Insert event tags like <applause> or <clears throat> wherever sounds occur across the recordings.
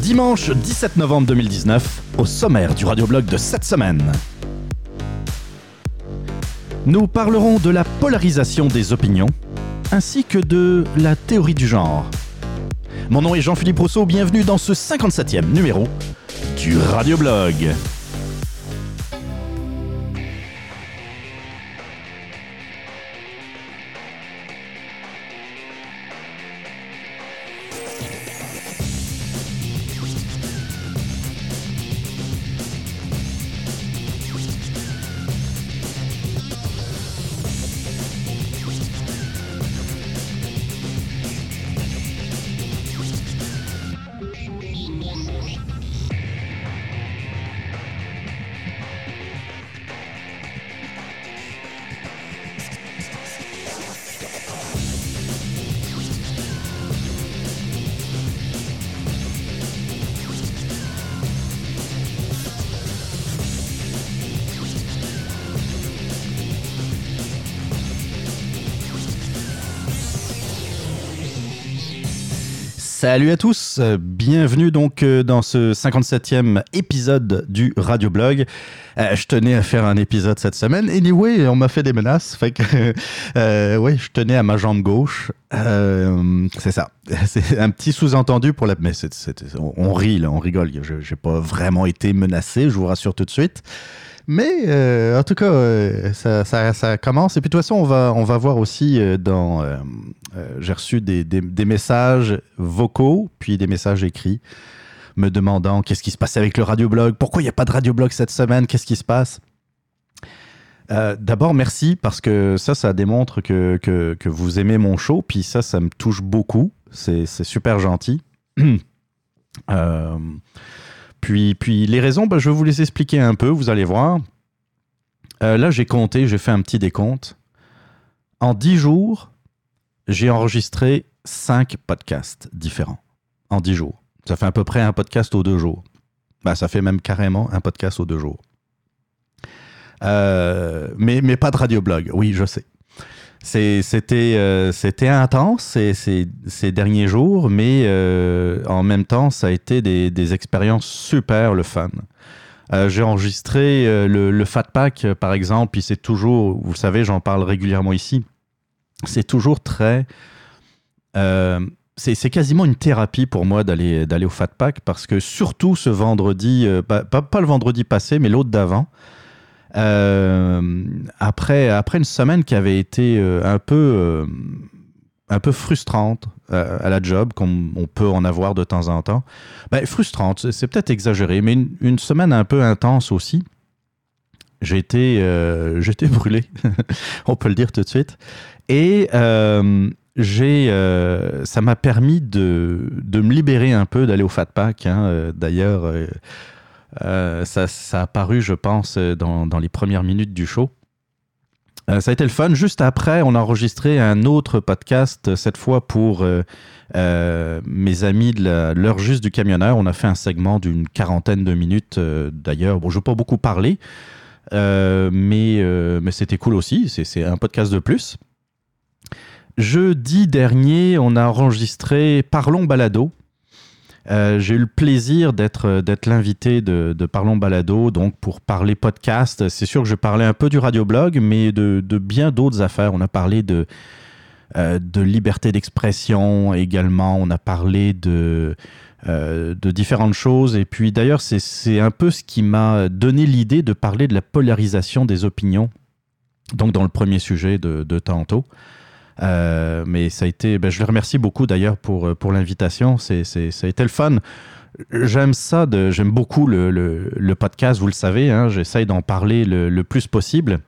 Dimanche 17 novembre 2019, au sommaire du radioblog de cette semaine. Nous parlerons de la polarisation des opinions, ainsi que de la théorie du genre. Mon nom est Jean-Philippe Rousseau, bienvenue dans ce 57e numéro du radioblog. Salut à tous, bienvenue donc euh, dans ce 57e épisode du Radio Blog. Euh, je tenais à faire un épisode cette semaine. Anyway, on m'a fait des menaces, fait que <laughs> euh, oui, je tenais à ma jambe gauche. c'est ça. <laughs> C'est un petit sous-entendu pour la. Mais on rit on rigole. Je n'ai pas vraiment été menacé, je vous rassure tout de suite. Mais euh, en tout cas, euh, ça, commence. Et puis de toute façon, on va, on va voir aussi euh, dans... J'ai reçu des, des, messages vocaux, puis des messages écrits, me demandant qu'est-ce qui se passait avec le radioblog, pourquoi il n'y a pas de radioblog cette semaine, qu'est-ce qui se passe. D'abord, merci parce que ça, ça démontre que, que, que, vous aimez mon show, puis ça, ça me touche beaucoup. C'est super gentil. <clears throat> euh, puis, puis les raisons, ben, je vais vous les expliquer un peu, vous allez voir. Euh, là, j'ai compté, j'ai fait un petit décompte. En dix jours, j'ai enregistré cinq podcasts différents. En dix jours. Ça fait à peu près un podcast aux deux jours. Ben, ça fait même carrément un podcast aux deux jours. Euh, mais, mais pas de radioblog, oui, je sais. C'était euh, c'était intense ces, derniers jours, mais euh, en même temps, ça a été des, expériences super le fun. Euh, j'ai enregistré le, le, Fat Pack, par exemple, puis c'est toujours, vous le savez, j'en parle régulièrement ici. C'est toujours très. c'est quasiment une thérapie pour moi d'aller au Fat Pack parce que surtout ce vendredi, pas, le vendredi passé, mais l'autre d'avant, après, après une semaine qui avait été euh, un peu, euh, un peu frustrante à la job, comme on peut en avoir de temps en temps. Ben, frustrante, c'est peut-être exagéré, mais une, semaine un peu intense aussi. J'ai été, été brûlé, <laughs> on peut le dire tout de suite. Et j'ai, ça m'a permis de, de, me libérer un peu, d'aller au Fat Pack. Hein. D'ailleurs, euh, ça, a apparu, je pense, euh, dans, les premières minutes du show. Euh, ça a été le fun. Juste après, on a enregistré un autre podcast, cette fois pour mes amis de l'heure juste du camionneur. On a fait un segment d'une quarantaine de minutes. D'ailleurs, bon, je ne vais pas beaucoup parler, mais c'était cool aussi. C'est un podcast de plus. Jeudi dernier, on a enregistré Parlons Balado euh, j'ai eu le plaisir d'être euh, l'invité de, Parlons Balado, donc pour parler podcast. C'est sûr que je parlais un peu du radioblog, mais de, bien d'autres affaires. On a parlé de, euh, de liberté d'expression également. On a parlé de, de différentes choses. Et puis d'ailleurs, c'est un peu ce qui m'a donné l'idée de parler de la polarisation des opinions, donc dans le premier sujet de tantôt. Euh, mais ça a été, ben, je le remercie beaucoup d'ailleurs pour, euh, pour l'invitation. C'est, ça a été le fun. J'aime ça, j'aime beaucoup le, le, le, podcast, vous le savez. Hein, j'essaye d'en parler le, le, plus possible.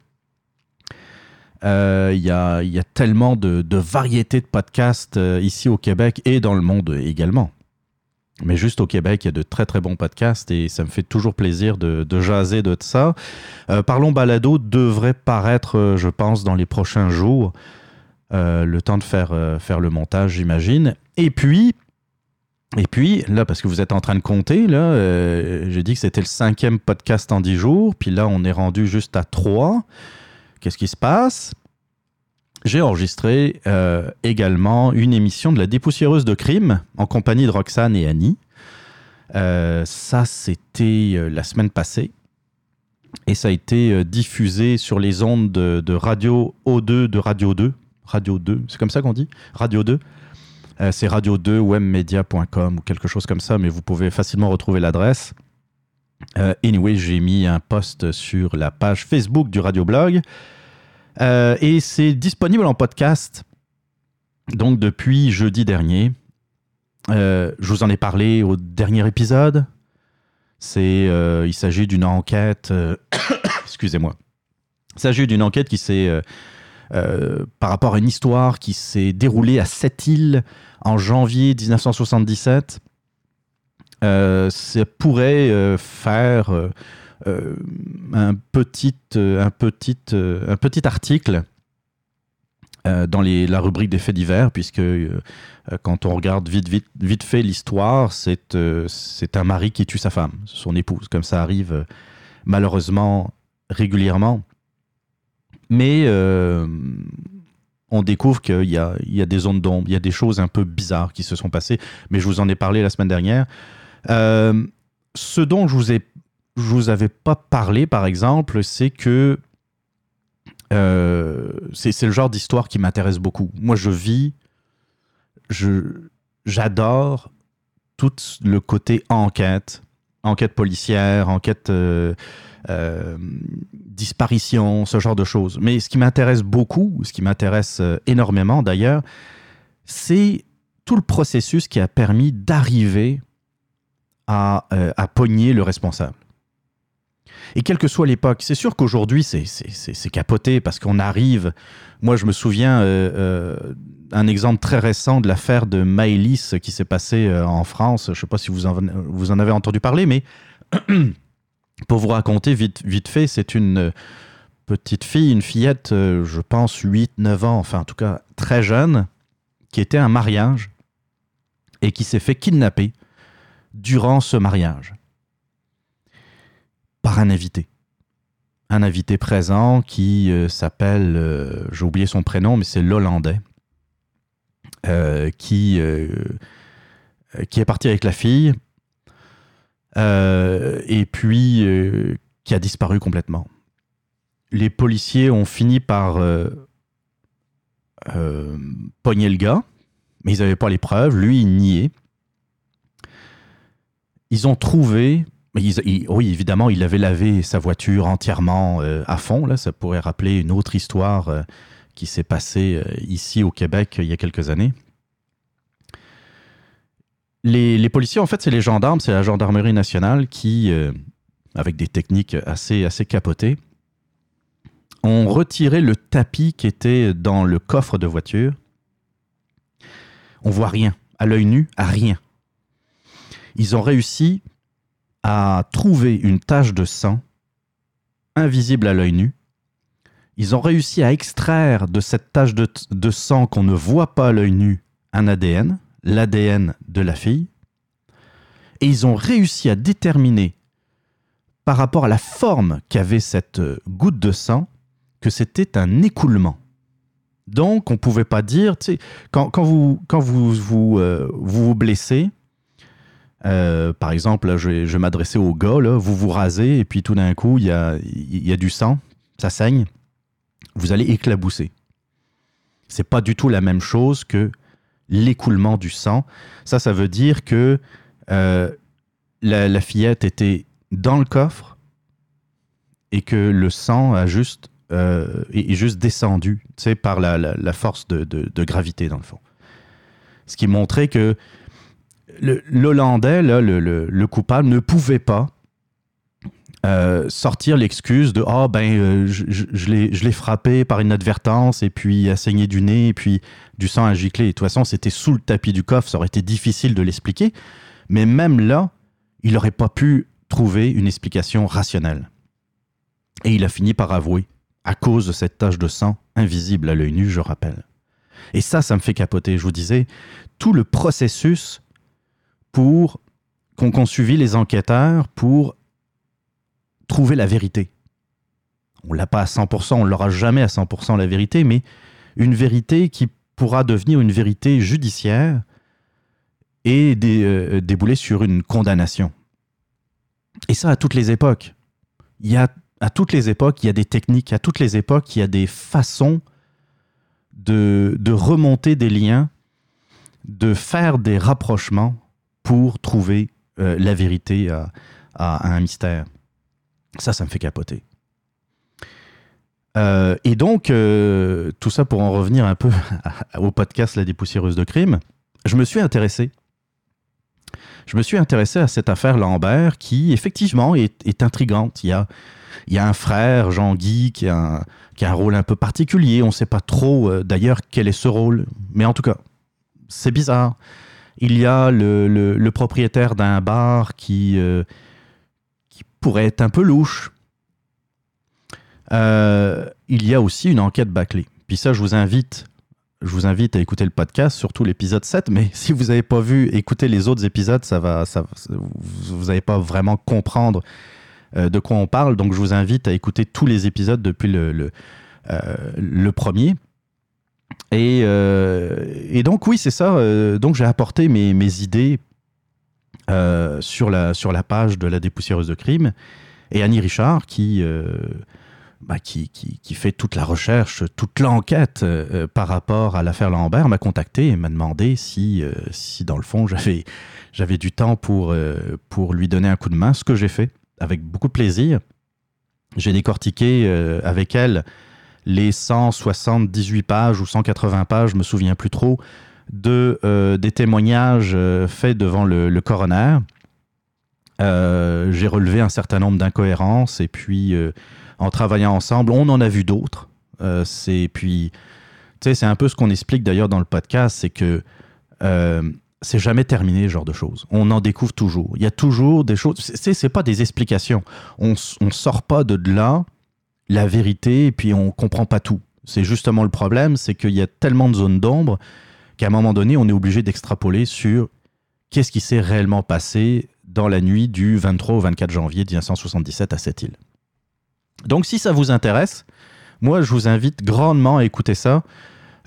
Euh, il y, a, y, a, tellement de, de variétés de podcasts ici au Québec et dans le monde également. Mais juste au Québec, il y a de très très bons podcasts et ça me fait toujours plaisir de, de jaser de ça. Parlons Balado devrait paraître, je pense, dans les prochains jours. Euh, le temps de faire, euh, faire le montage, j'imagine. Et puis, Et puis, là, parce que vous êtes en train de compter, là, euh, j'ai dit que c'était le cinquième podcast en dix jours, puis là, on est rendu juste à trois. Qu'est-ce qui se passe? J'ai enregistré également une émission de la dépoussiéreuse de crime en compagnie de Roxane et Annie. Ça, c'était la semaine passée. Et ça a été diffusé sur les ondes de, de Radio O2 de Radio 2. Radio 2, c'est comme ça qu'on dit? Radio 2 euh, c'est radio2webmedia.com ou quelque chose comme ça, mais vous pouvez facilement retrouver l'adresse. Euh, anyway, j'ai mis un post sur la page Facebook du Radioblog. Euh, et c'est disponible en podcast. Donc depuis jeudi dernier. je vous en ai parlé au dernier épisode. C'est, il s'agit d'une enquête. <coughs> excusez-moi. Il s'agit d'une enquête qui s'est par rapport à une histoire qui s'est déroulée à Sept-Îles en janvier 1977, euh, ça pourrait euh, faire euh, un, petit, un, un petit article dans la rubrique des faits divers, puisque quand on regarde vite, vite, vite fait l'histoire, c'est un mari qui tue sa femme, son épouse, comme ça arrive malheureusement régulièrement. Mais on découvre qu'il y a, des zones d'ombre, il y a des choses un peu bizarres qui se sont passées, mais je vous en ai parlé la semaine dernière. Euh, ce dont je vous ai, vous avais pas parlé, par exemple, c'est que euh, c'est le genre d'histoire qui m'intéresse beaucoup. Moi, je vis, j'adore tout le côté enquête, enquête policière, enquête euh, euh, disparition, ce genre de choses. Mais ce qui m'intéresse beaucoup, ce qui m'intéresse euh, énormément d'ailleurs, c'est tout le processus qui a permis d'arriver à, à, pogner le responsable. Et quelle que soit l'époque, c'est sûr qu'aujourd'hui c'est capoté parce qu'on arrive. Moi, je me souviens un exemple très récent de l'affaire de Maëlys qui s'est passée en France. Je ne sais pas si vous en, vous en avez entendu parler, mais <clears throat> Pour vous raconter vite, vite fait, c'est une euh, petite fille, une fillette, euh, je pense 8, 9 ans, enfin en tout cas très jeune, qui était un mariage et qui s'est fait kidnapper durant ce mariage par un invité. Un invité présent qui euh, s'appelle, j'ai oublié son prénom, mais c'est l'Hollandais, qui, qui est parti avec la fille euh, et puis euh, qui a disparu complètement. Les policiers ont fini par euh, pogner le gars, mais ils n'avaient pas les preuves. Lui, il niait. Ils ont trouvé oui, évidemment, il avait lavé sa voiture entièrement à fond. Là, ça pourrait rappeler une autre histoire qui s'est passée ici au Québec il y a quelques années les, policiers, en fait, c'est les gendarmes, c'est la gendarmerie nationale qui, euh, avec des techniques assez, assez capotées, ont retiré le tapis qui était dans le coffre de voiture. On voit rien, à l'œil nu, à rien. Ils ont réussi à trouver une tache de sang invisible à l'œil nu. Ils ont réussi à extraire de cette tache de, sang qu'on ne voit pas à l'œil nu un ADN, l'ADN de la fille, et ils ont réussi à déterminer, par rapport à la forme qu'avait cette euh, goutte de sang, que c'était un écoulement. Donc, on ne pouvait pas dire, quand, quand, vous, euh, vous, blessez, euh, par exemple, je m'adresser au gars, vous vous rasez, et puis tout d'un coup, il y a, du sang, ça saigne, vous allez éclabousser. C'est pas du tout la même chose que l'écoulement du sang. Ça, ça veut dire que euh, la, fillette était dans le coffre et que le sang a juste, euh, est, juste descendu par la, force de, gravité, dans le fond. Ce qui montrait que l'Hollandais, le, le, coupable, ne pouvait pas euh, sortir l'excuse de ah ben euh, je, je, l'ai frappé par inadvertance et puis a saigné du nez et puis du sang a giclé. de toute façon, c'était sous le tapis du coffre, ça aurait été difficile de l'expliquer. Mais même là, il n'aurait pas pu trouver une explication rationnelle. Et il a fini par avouer, à cause de cette tache de sang invisible à l'œil nu, je rappelle. Et ça, ça me fait capoter. Je vous disais, tout le processus pour qu'ont suivi les enquêteurs pour trouver la vérité. On l'a pas à 100%, on l'aura jamais à 100% la vérité, mais une vérité qui pourra devenir une vérité judiciaire et euh, débouler sur une condamnation. Et ça à toutes les époques. Il y a à toutes les époques, il y a des techniques, à toutes les époques, il y a des façons de, de remonter des liens, de faire des rapprochements pour trouver euh, la vérité à, un mystère. Ça, ça me fait capoter. Euh, et donc, euh, tout ça pour en revenir un peu <laughs> au podcast La dépoussiéreuse de crime, je me suis intéressé. Je me suis intéressé à cette affaire Lambert qui, effectivement, est, intrigante. Il y, a, il y a un frère, Jean-Guy, qui, a un rôle un peu particulier. On ne sait pas trop, d'ailleurs, quel est ce rôle. Mais en tout cas, c'est bizarre. Il y a le, propriétaire d'un bar qui, euh, qui pourrait être un peu louche. Euh, il y a aussi une enquête bâclée. Puis ça, je vous invite, je vous invite à écouter le podcast, surtout l'épisode 7. Mais <laughs> si vous n'avez pas vu, écouter les autres épisodes, ça va, ça, vous n'allez pas vraiment comprendre euh, de quoi on parle. Donc, je vous invite à écouter tous les épisodes depuis le premier. Euh, et, donc, oui, c'est ça. Euh, donc, j'ai apporté mes, idées euh, sur, la, sur la page de la dépoussiéreuse de crime. Et Annie Richard, qui, bah, qui, qui, fait toute la recherche, toute l'enquête par rapport à l'affaire Lambert, m'a contacté et m'a demandé si, si, dans le fond, j'avais, j'avais du temps pour, pour lui donner un coup de main, ce que j'ai fait avec beaucoup de plaisir. J'ai décortiqué avec elle les 178 pages ou 180 pages, je me souviens plus trop, de, euh, des témoignages euh, faits devant le, coroner. Euh, j'ai relevé un certain nombre d'incohérences et puis en travaillant ensemble, on en a vu d'autres. c'est puis, c'est un peu ce qu'on explique d'ailleurs dans le podcast, c'est que c'est jamais terminé ce genre de choses. On en découvre toujours. Il y a toujours des choses. C'est pas des explications. On, on sort pas de là la vérité et puis on comprend pas tout. C'est justement le problème, c'est qu'il y a tellement de zones d'ombre qu'à un moment donné, on est obligé d'extrapoler sur qu'est-ce qui s'est réellement passé dans la nuit du 23 au 24 janvier 1977 à cette île. Donc si ça vous intéresse, moi je vous invite grandement à écouter ça.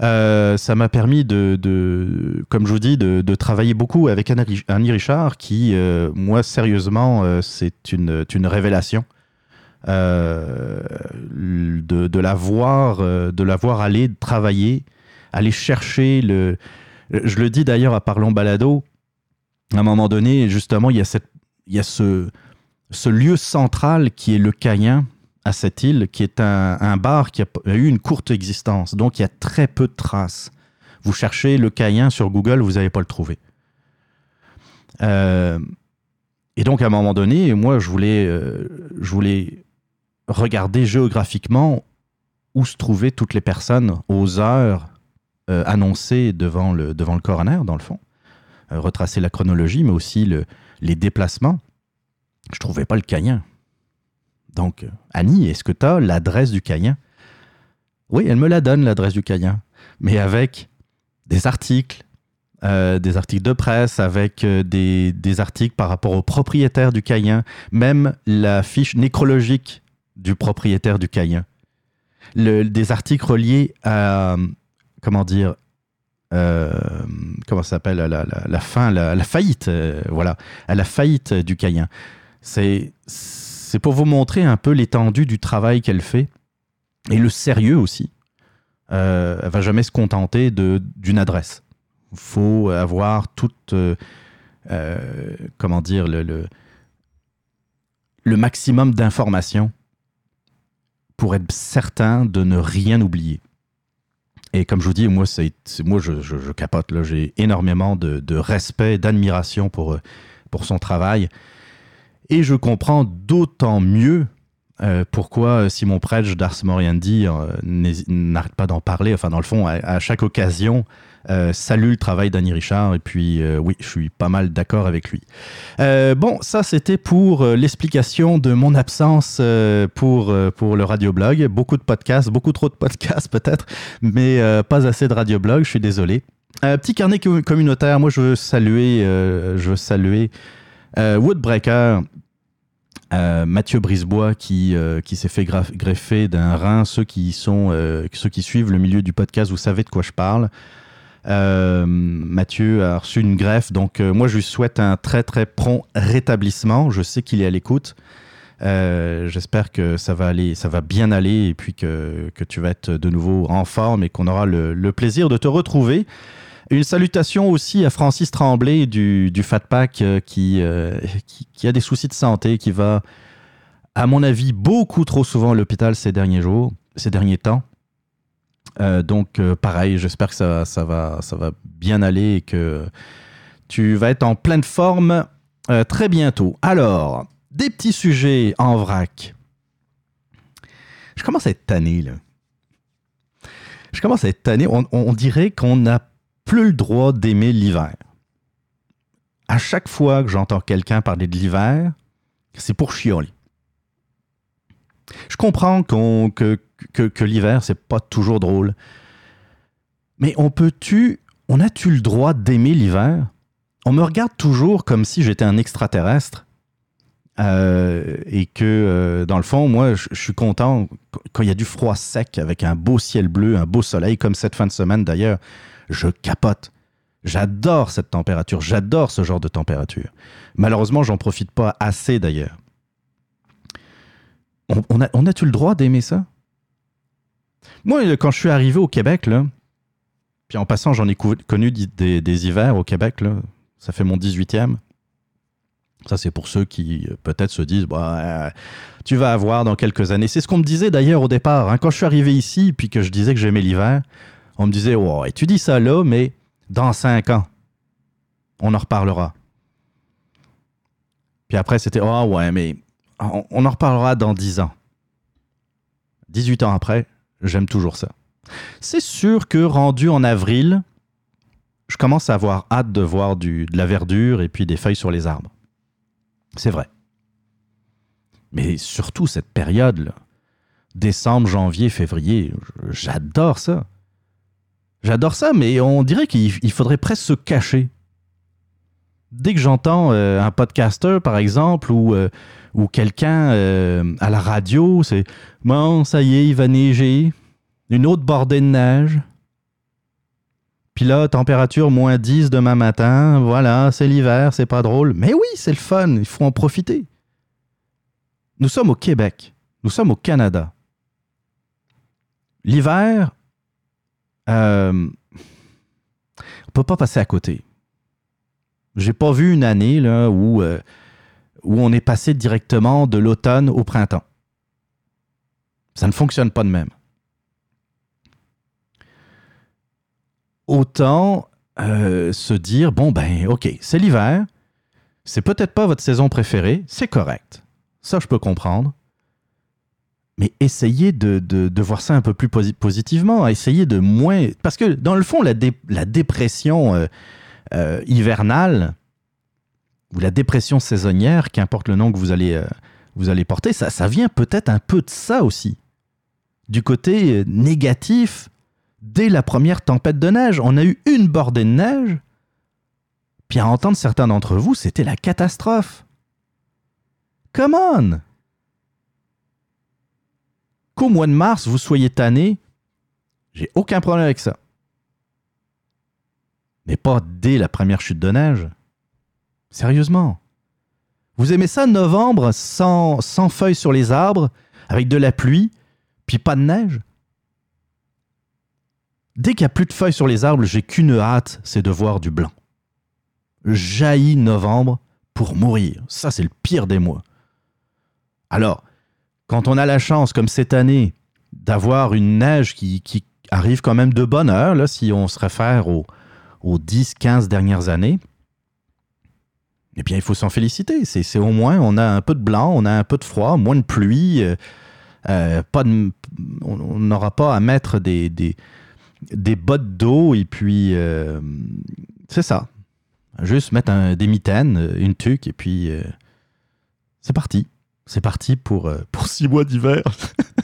Euh, ça m'a permis de, comme je vous dis, de, travailler beaucoup avec Annie Richard, qui, euh, moi, sérieusement, euh, c'est une, une, révélation. Euh, de, la voir, euh, de la voir aller travailler, aller chercher le. Je le dis d'ailleurs à Parlons Balado, à un moment donné, justement, il y a, cette, il y a ce, lieu central qui est le Cayen à cette île, qui est un, un, bar qui a eu une courte existence, donc il y a très peu de traces. Vous cherchez le Cayen sur Google, vous n'allez pas le trouver. Euh, et donc à un moment donné, moi je voulais, je voulais regarder géographiquement où se trouvaient toutes les personnes aux heures euh, annoncées devant le, devant le coroner, dans le fond. Euh, retracer la chronologie, mais aussi le, les déplacements. Je trouvais pas le Cayen. Donc, Annie, est-ce que tu as l'adresse du Cayen Oui, elle me la donne, l'adresse du Cayen. Mais avec des articles, euh, des articles de presse, avec des, des, articles par rapport au propriétaire du Cayen, même la fiche nécrologique du propriétaire du Cayen. des articles reliés à, comment dire, euh, comment ça s'appelle, la, la, fin, la, faillite, euh, voilà, à la faillite du Cayen. C'est, pour vous montrer un peu l'étendue du travail qu'elle fait et le sérieux aussi. Euh, elle va jamais se contenter d'une adresse. Il faut avoir toute, euh, comment dire, le, le, le maximum d'informations pour être certain de ne rien oublier. Et comme je vous dis, moi, c'est, moi je, capote. J'ai énormément de, respect, d'admiration pour, pour son travail. Et je comprends d'autant mieux euh, pourquoi Simon Predge d'Ars Moriendi euh, n'arrête pas d'en parler. Enfin, dans le fond, à chaque occasion, euh, salue le travail d'Annie Richard et puis euh, oui, je suis pas mal d'accord avec lui. Euh, bon, ça c'était pour l'explication de mon absence pour, pour le radioblog. Beaucoup de podcasts, beaucoup trop de podcasts <laughs> peut-être, mais pas assez de radioblog, je suis désolé. Petit carnet communautaire. Moi, je veux saluer, je veux saluer Woodbreaker, Mathieu Brisebois qui, qui s'est fait greffer d'un rein. Ceux qui, sont, ceux qui suivent le milieu du podcast, vous savez de quoi je parle. Euh, Mathieu a reçu une greffe, donc euh, moi je lui souhaite un très très prompt rétablissement. Je sais qu'il est à l'écoute. Euh, j'espère que ça va aller, ça va bien aller et puis que, que tu vas être de nouveau en forme et qu'on aura le, plaisir de te retrouver. Une salutation aussi à Francis Tremblay du, du Fat Pack qui, qui, a des soucis de santé, qui va, à mon avis, beaucoup trop souvent à l'hôpital ces derniers jours, ces derniers temps. Euh, donc, euh, pareil, j'espère que ça, va, ça va bien aller et que tu vas être en pleine forme euh, très bientôt. Alors, des petits sujets en vrac. Je commence à être tanné, là. Je commence à être tanné. On, dirait qu'on n'a plus le droit d'aimer l'hiver. À chaque fois que j'entends quelqu'un parler de l'hiver, c'est pour chioler. Je comprends que, que, l'hiver, c'est pas toujours drôle. Mais on peut-tu, on a-tu le droit d'aimer l'hiver? On me regarde toujours comme si j'étais un extraterrestre. Euh, et que, euh, dans le fond, moi, je, suis content quand il y a du froid sec avec un beau ciel bleu, un beau soleil, comme cette fin de semaine d'ailleurs. Je capote. J'adore cette température. J'adore ce genre de température. Malheureusement, j'en profite pas assez d'ailleurs. On, a, on a-tu le droit d'aimer ça? Moi, quand je suis arrivé au Québec, là, puis en passant, j'en ai connu des, hivers au Québec, là, ça fait mon 18e. Ça, c'est pour ceux qui euh, peut-être se disent bah, euh, Tu vas avoir dans quelques années. C'est ce qu'on me disait d'ailleurs au départ. Hein. quand je suis arrivé ici, puis que je disais que j'aimais l'hiver, on me disait oh, Tu dis ça là, mais dans 5 ans, on en reparlera. Puis après, c'était Oh, ouais, mais on, en reparlera dans 10 ans. 18 ans après, j'aime toujours ça. C'est sûr que rendu en avril, je commence à avoir hâte de voir du, de la verdure et puis des feuilles sur les arbres. C'est vrai. Mais surtout cette période, décembre, janvier, février, j'adore ça. J'adore ça, mais on dirait qu'il faudrait presque se cacher. Dès que j'entends euh, un podcaster, par exemple, ou euh, ou quelqu'un euh, à la radio, c'est bon, ça y est, il va neiger, une autre bordée de neige. Puis là, température moins 10 demain matin, voilà, c'est l'hiver, c'est pas drôle. Mais oui, c'est le fun, il faut en profiter. Nous sommes au Québec, nous sommes au Canada. L'hiver, euh, on peut pas passer à côté. J'ai pas vu une année là, où euh, où on est passé directement de l'automne au printemps. Ça ne fonctionne pas de même. Autant euh, se dire, bon ben ok, c'est l'hiver, c'est peut-être pas votre saison préférée, c'est correct. Ça, je peux comprendre. Mais essayez de, voir ça un peu plus positivement, essayez de moins... Parce que dans le fond, la, la dépression euh, euh, hivernale, ou la dépression saisonnière, qu'importe le nom que vous allez, euh, vous allez porter, ça, ça vient peut-être un peu de ça aussi. Du côté euh, négatif, dès la première tempête de neige, on a eu une bordée de neige, puis à entendre certains d'entre vous, c'était la catastrophe. Come on! Qu'au mois de mars, vous soyez tanné, j'ai aucun problème avec ça. Mais pas dès la première chute de neige. Sérieusement. Vous aimez ça novembre sans, feuilles sur les arbres, avec de la pluie, puis pas de neige? Dès qu'il n'y a plus de feuilles sur les arbres, j'ai qu'une hâte, c'est de voir du blanc. Jaillit novembre pour mourir. Ça, c'est le pire des mois. Alors, quand on a la chance, comme cette année, d'avoir une neige qui, qui, arrive quand même de bonne heure, là, si on se réfère aux, aux 10-15 dernières années, eh bien, il faut s'en féliciter. C'est au moins, on a un peu de blanc, on a un peu de froid, moins de pluie. Euh, euh, pas on n'aura pas à mettre des, des, bottes d'eau et puis euh, c'est ça. Juste mettre des mitaines, une tuque et puis c'est parti. C'est parti pour, pour six mois d'hiver.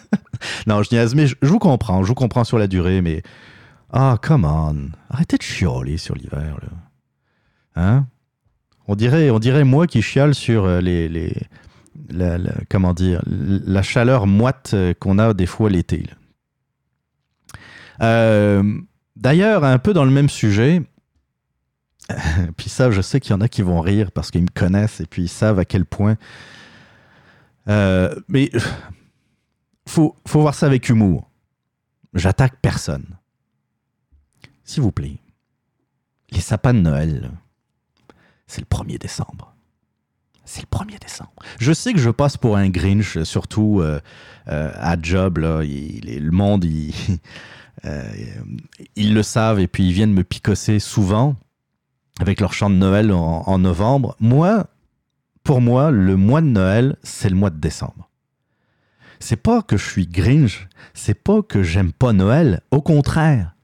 <laughs> non, je niaise, mais je, vous comprends. Je vous comprends sur la durée, mais Ah, come on. Arrêtez de chialer sur l'hiver, là. Hein? On dirait, moi qui chiale sur euh, les, les la, comment dire, la chaleur moite euh, qu'on a des fois l'été. Euh, d'ailleurs, un peu dans le même sujet, <laughs> puis ça, je sais qu'il y en a qui vont rire parce qu'ils me connaissent et puis ils savent à quel point. mais <sighs> faut, faut voir ça avec humour. J'attaque personne. S'il vous plaît, les sapins de Noël, c'est le 1er décembre. C'est le 1er décembre. Je sais que je passe pour un Grinch, surtout euh, euh, à Job. Le monde, <laughs> euh, ils le savent et puis ils viennent me picosser souvent avec leur chant de Noël en, en novembre. Moi, pour moi, le mois de Noël, c'est le mois de décembre. C'est pas que je suis Grinch, c'est pas que j'aime pas Noël. Au contraire,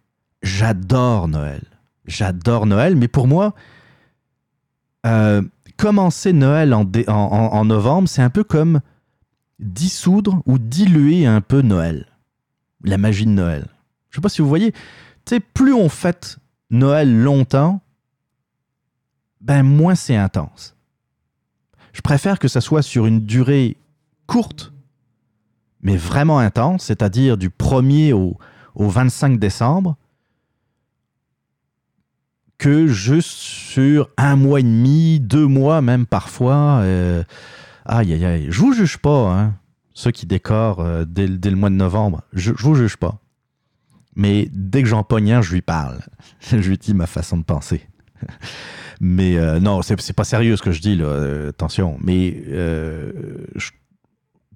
j'adore Noël. J'adore Noël, mais pour moi, euh, commencer Noël en, novembre, c'est un peu comme dissoudre ou diluer un peu Noël. La magie de Noël. Je sais pas si vous voyez. Tu sais, plus on fête Noël longtemps, ben moins c'est intense. Je préfère que ça soit sur une durée courte, mais vraiment intense, c'est-à-dire du 1er au, au 25 décembre, que juste sur un mois et demi, deux mois même parfois. Euh, aïe, aïe, aïe. Je vous juge pas, hein, ceux qui décorent euh, dès, le mois de novembre. Je, je vous juge pas. Mais dès que j'en pogne un, je lui parle. <laughs> je lui dis ma façon de penser. <laughs> Mais euh, non, c'est pas sérieux ce que je dis, là. attention. Mais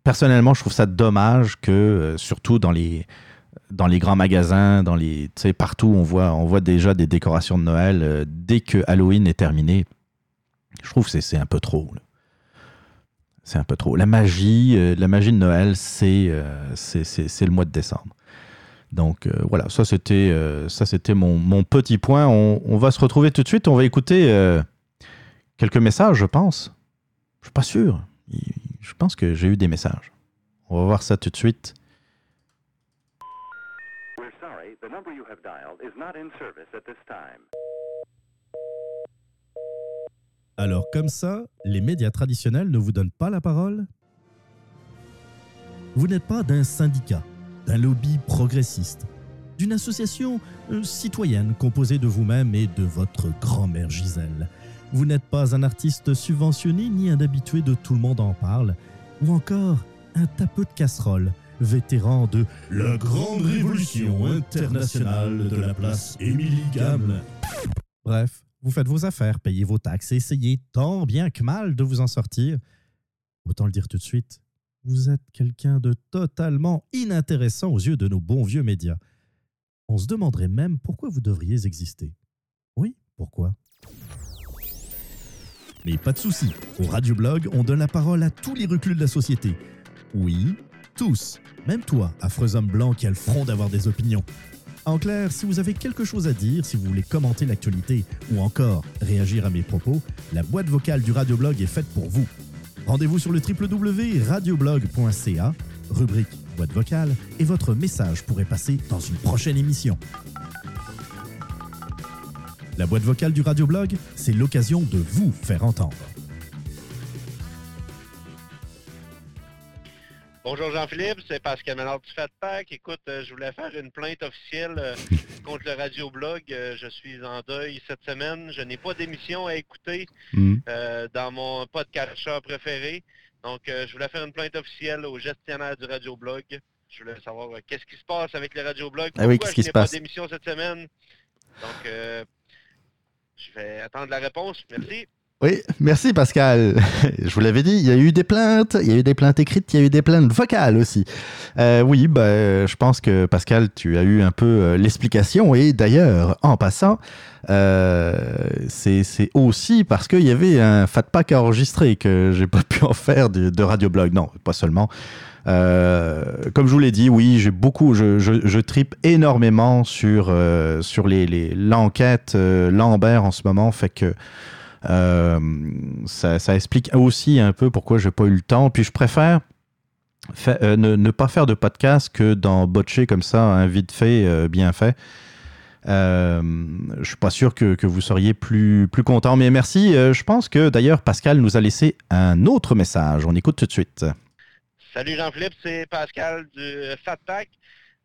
personnellement, je trouve ça dommage que, surtout dans les dans les grands magasins, dans les, partout, on voit, on voit déjà des décorations de Noël euh, dès que Halloween est terminé. Je trouve que c'est un peu trop. C'est un peu trop. La magie, euh, la magie de Noël, c'est euh, le mois de décembre. Donc voilà, ça c'était ça mon, mon, petit point. On, on, va se retrouver tout de suite. On va écouter quelques messages, je pense. Je suis pas sûr. Je pense que j'ai eu des messages. On va voir ça tout de suite. Alors comme ça, les médias traditionnels ne vous donnent pas la parole? Vous n'êtes pas d'un syndicat, d'un lobby progressiste, d'une association euh, citoyenne composée de vous-même et de votre grand-mère Gisèle. Vous n'êtes pas un artiste subventionné ni un habitué de Tout le monde en parle, ou encore un tapeux de casserole vétéran de la grande révolution internationale de la place Émilie Gamme. Bref, vous faites vos affaires, payez vos taxes essayez tant bien que mal de vous en sortir. Autant le dire tout de suite, vous êtes quelqu'un de totalement inintéressant aux yeux de nos bons vieux médias. On se demanderait même pourquoi vous devriez exister. Oui, pourquoi? Mais pas de souci, au Radioblog, on donne la parole à tous les reculs de la société. Oui, tous, même toi, affreux homme blanc qui a le front d'avoir des opinions. En clair, si vous avez quelque chose à dire, si vous voulez commenter l'actualité ou encore réagir à mes propos, la boîte vocale du Radioblog est faite pour vous. Rendez-vous sur le www.radioblog.ca, rubrique boîte vocale, et votre message pourrait passer dans une prochaine émission. La boîte vocale du Radioblog, c'est l'occasion de vous faire entendre. Bonjour Jean-Philippe, c'est Pascal Ménard du FatPack. Écoute, euh, je voulais faire une plainte officielle euh, <laughs> contre le radioblog. Euh, je suis en deuil cette semaine. Je n'ai pas d'émission à écouter mm. dans mon podcatcher préféré. Donc, je voulais faire une plainte officielle au gestionnaire du radioblog. Je voulais savoir qu'est-ce qui se passe avec le radioblog? Ah Pourquoi je n'ai pas d'émission cette semaine? Donc, je vais attendre la réponse. Merci. Oui, merci Pascal. <laughs> Je vous l'avais dit, il y a eu des plaintes, il y a eu des plaintes écrites, il y a eu des plaintes vocales aussi. Euh, oui, bah, je pense que Pascal, tu as eu un peu euh, l'explication. Et d'ailleurs, en passant, euh, c'est aussi parce qu'il y avait un fat pack à enregistrer que j'ai pas <laughs> pu en faire de, de radioblog. Non, pas seulement. comme je vous l'ai dit, oui, j'ai beaucoup, je, je, je, tripe énormément sur, sur l'enquête les, Lambert en ce moment, fait que euh, ça, explique aussi un peu pourquoi j'ai pas eu le temps. Puis je préfère euh, ne, pas faire de podcast que dans botcher comme ça un vite fait euh, bien fait. Euh, je suis pas sûr que, vous seriez plus, plus content, mais merci. Je pense que d'ailleurs Pascal nous a laissé un autre message. On écoute tout de suite. Salut Jean-Philippe, c'est Pascal du Fat Pack.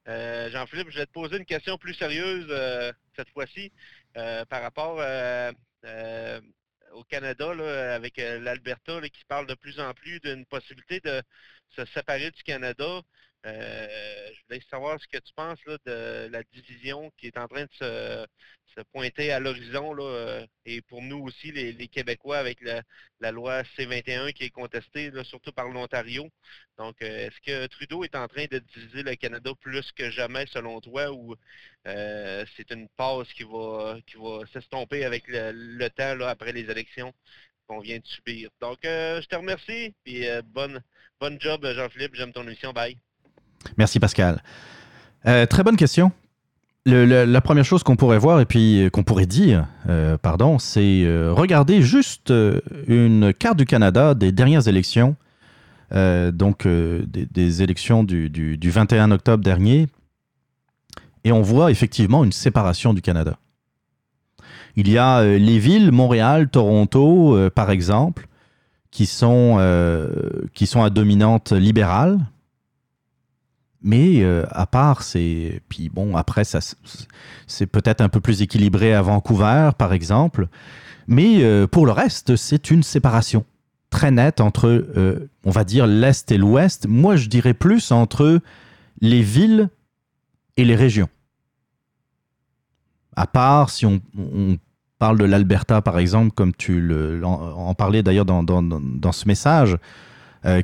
Jean-Philippe, je vais te poser une question plus sérieuse cette fois-ci par rapport au Canada avec l'Alberta qui parle de plus en plus d'une possibilité de se séparer du Canada. Euh, je voulais savoir ce que tu penses de la division qui est en train de se, pointer à l'horizon. Euh, et pour nous aussi, les, Québécois, avec la, loi C-21 qui est contestée, surtout par l'Ontario. Donc, euh, est-ce que Trudeau est en train de diviser le Canada plus que jamais, selon toi, ou c'est une pause qui va, qui va s'estomper avec le, temps après les élections qu'on vient de subir? Donc, je te remercie. Puis, bonne, bonne job, Jean-Philippe. J'aime ton émission. Bye. Merci Pascal. Euh, très bonne question. la première chose qu'on pourrait voir et puis euh, qu'on pourrait dire, euh, pardon, c'est regarder juste une carte du Canada des dernières élections, donc des, élections du, du, 21 octobre dernier, et on voit effectivement une séparation du Canada. Il y a les villes, Montréal, Toronto, par exemple, qui sont, qui sont à dominante libérale, mais euh, à part, c'est. Puis bon, après, ça, c'est peut-être un peu plus équilibré à Vancouver, par exemple. Mais euh, pour le reste, c'est une séparation très nette entre, euh, on va dire, l'Est et l'Ouest. Moi, je dirais plus entre les villes et les régions. À part si on, parle de l'Alberta, par exemple, comme tu le, en, parlais d'ailleurs dans, dans, dans, ce message,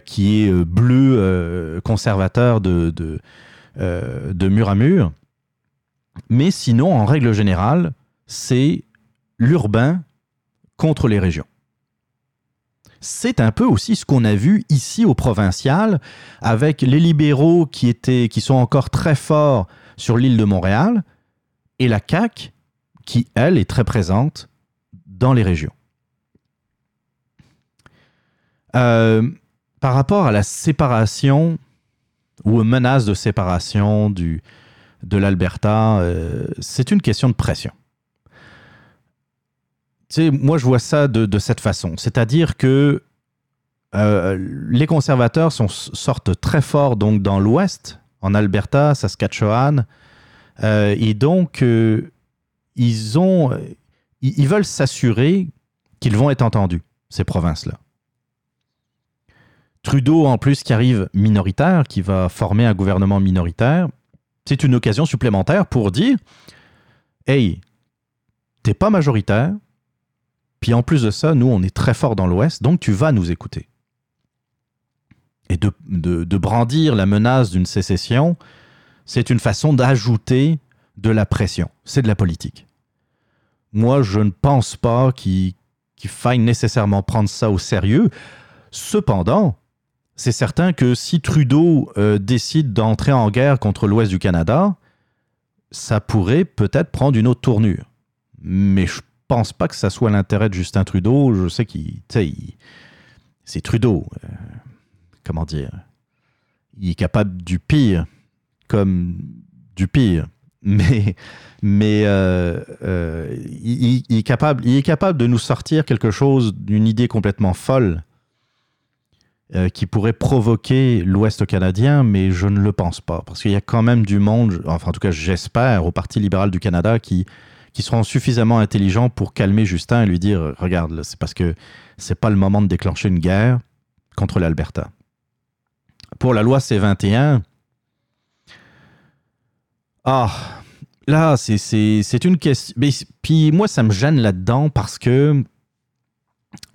qui est euh, bleu euh, conservateur de, de, mur à mur. Mais sinon, en règle générale, c'est l'urbain contre les régions. C'est un peu aussi ce qu'on a vu ici au provincial avec les libéraux qui, étaient, qui sont encore très forts sur l'île de Montréal et la CAQ qui, elle, est très présente dans les régions. Euh, par rapport à la séparation ou aux menaces de séparation de l'Alberta, euh, c'est une question de pression. Moi, je vois ça de, cette façon. C'est-à-dire que euh, les conservateurs sont, sortent très forts donc, dans l'Ouest, en Alberta, Saskatchewan, euh, et donc ils, ont, ils veulent s'assurer qu'ils vont être entendus, ces provinces-là. Trudeau, en plus, qui arrive minoritaire, qui va former un gouvernement minoritaire, c'est une occasion supplémentaire pour dire Hey, t'es pas majoritaire, puis en plus de ça, nous, on est très fort dans l'Ouest, donc tu vas nous écouter. Et de, de brandir la menace d'une sécession, c'est une façon d'ajouter de la pression. C'est de la politique. Moi, je ne pense pas qu'il faille nécessairement prendre ça au sérieux. Cependant, c'est certain que si Trudeau euh, décide d'entrer en guerre contre l'Ouest du Canada, ça pourrait peut-être prendre une autre tournure. Mais je pense pas que ça soit l'intérêt de Justin Trudeau. Je sais qu'il, c'est Trudeau. Euh, comment dire Il est capable du pire, comme du pire. <laughs> Mais, euh, il est capable de nous sortir quelque chose d'une idée complètement folle euh, qui pourrait provoquer l'Ouest canadien, mais je ne le pense pas. Parce qu'il y a quand même du monde, enfin en tout cas j'espère, au Parti libéral du Canada qui, qui seront suffisamment intelligents pour calmer Justin et lui dire, regarde, c'est parce que c'est pas le moment de déclencher une guerre contre l'Alberta. Pour la loi C-21, ah, là, c'est une question. Puis moi, ça me gêne là-dedans parce que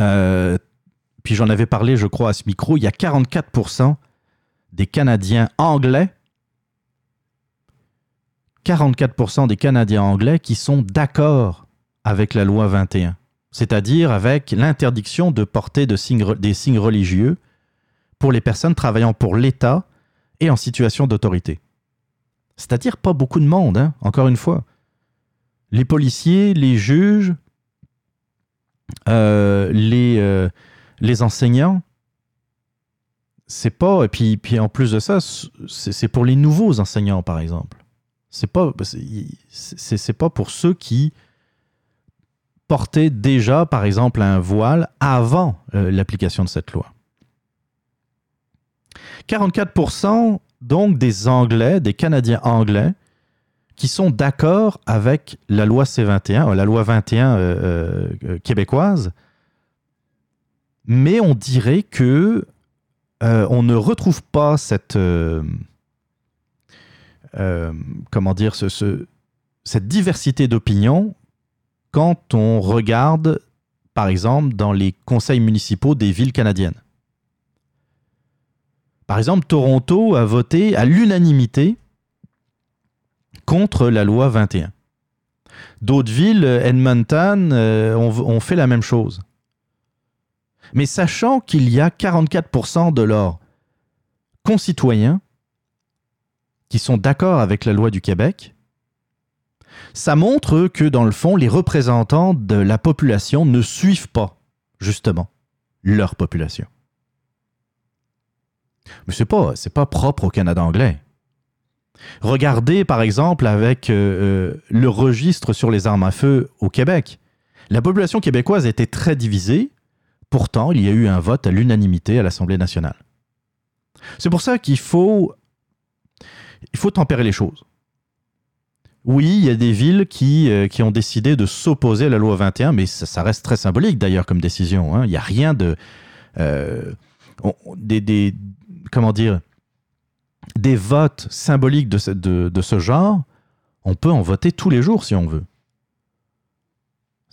euh, puis j'en avais parlé, je crois, à ce micro, il y a 44% des Canadiens anglais, 44% des Canadiens anglais qui sont d'accord avec la loi 21, c'est-à-dire avec l'interdiction de porter des signes religieux pour les personnes travaillant pour l'État et en situation d'autorité. C'est-à-dire pas beaucoup de monde, hein, encore une fois. Les policiers, les juges, euh, les, euh, les enseignants, c'est pas. Et puis, puis en plus de ça, c'est pour les nouveaux enseignants, par exemple. C'est pas, c'est pas pour ceux qui portaient déjà, par exemple, un voile avant euh, l'application de cette loi. 44% donc des Anglais, des Canadiens anglais, qui sont d'accord avec la loi C21, euh, la loi 21 euh, québécoise, mais on dirait que on ne retrouve pas cette euh, comment dire, ce, cette diversité d'opinions quand on regarde, par exemple, dans les conseils municipaux des villes canadiennes. Par exemple, Toronto a voté à l'unanimité contre la loi 21. D'autres villes, Edmonton, euh, ont, fait la même chose. Mais sachant qu'il y a 44% de leurs concitoyens qui sont d'accord avec la loi du Québec, ça montre que dans le fond, les représentants de la population ne suivent pas, justement, leur population. Mais c'est pas, pas propre au Canada anglais. Regardez par exemple avec euh, euh, le registre sur les armes à feu au Québec. La population québécoise était très divisée, pourtant il y a eu un vote à l'unanimité à l'Assemblée nationale. C'est pour ça qu'il faut tempérer les choses. Oui, il y a des villes qui, euh, ont décidé de s'opposer à la loi 21, mais ça, reste très symbolique d'ailleurs comme décision. Hein. Il n'y a rien de... Euh, comment dire des votes symboliques de, ce genre, on peut en voter tous les jours si on veut.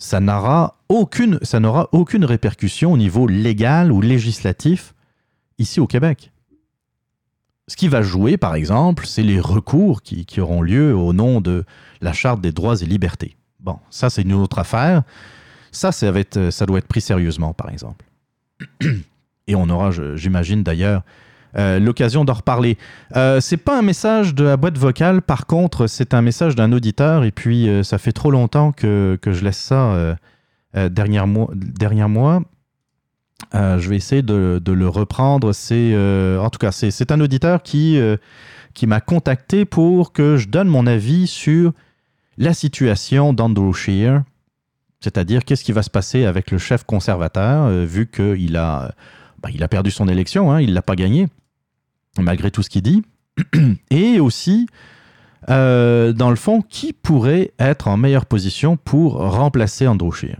Ça n'aura aucune, ça n'aura aucune répercussion au niveau légal ou législatif ici au Québec. Ce qui va jouer, par exemple, c'est les recours qui, auront lieu au nom de la Charte des droits et libertés. Bon, ça, c'est une autre affaire. Ça, ça, ça doit être pris sérieusement, par exemple. <clears throat> Et on aura, j'imagine d'ailleurs, euh, l'occasion d'en reparler. Euh, c'est pas un message de la boîte vocale, par contre, c'est un message d'un auditeur, et puis euh, ça fait trop longtemps que, que je laisse ça derrière, moi, derrière moi. Euh, je vais essayer de, le reprendre. C'est euh, en tout cas c'est un auditeur qui euh, qui m'a contacté pour que je donne mon avis sur la situation d'Andrew Scheer, c'est-à-dire qu'est-ce qui va se passer avec le chef conservateur vu qu'il a bah, a perdu son élection, hein, il l'a pas gagné malgré tout ce qu'il dit, <clears throat> et aussi dans le fond qui pourrait être en meilleure position pour remplacer Andrew Scheer?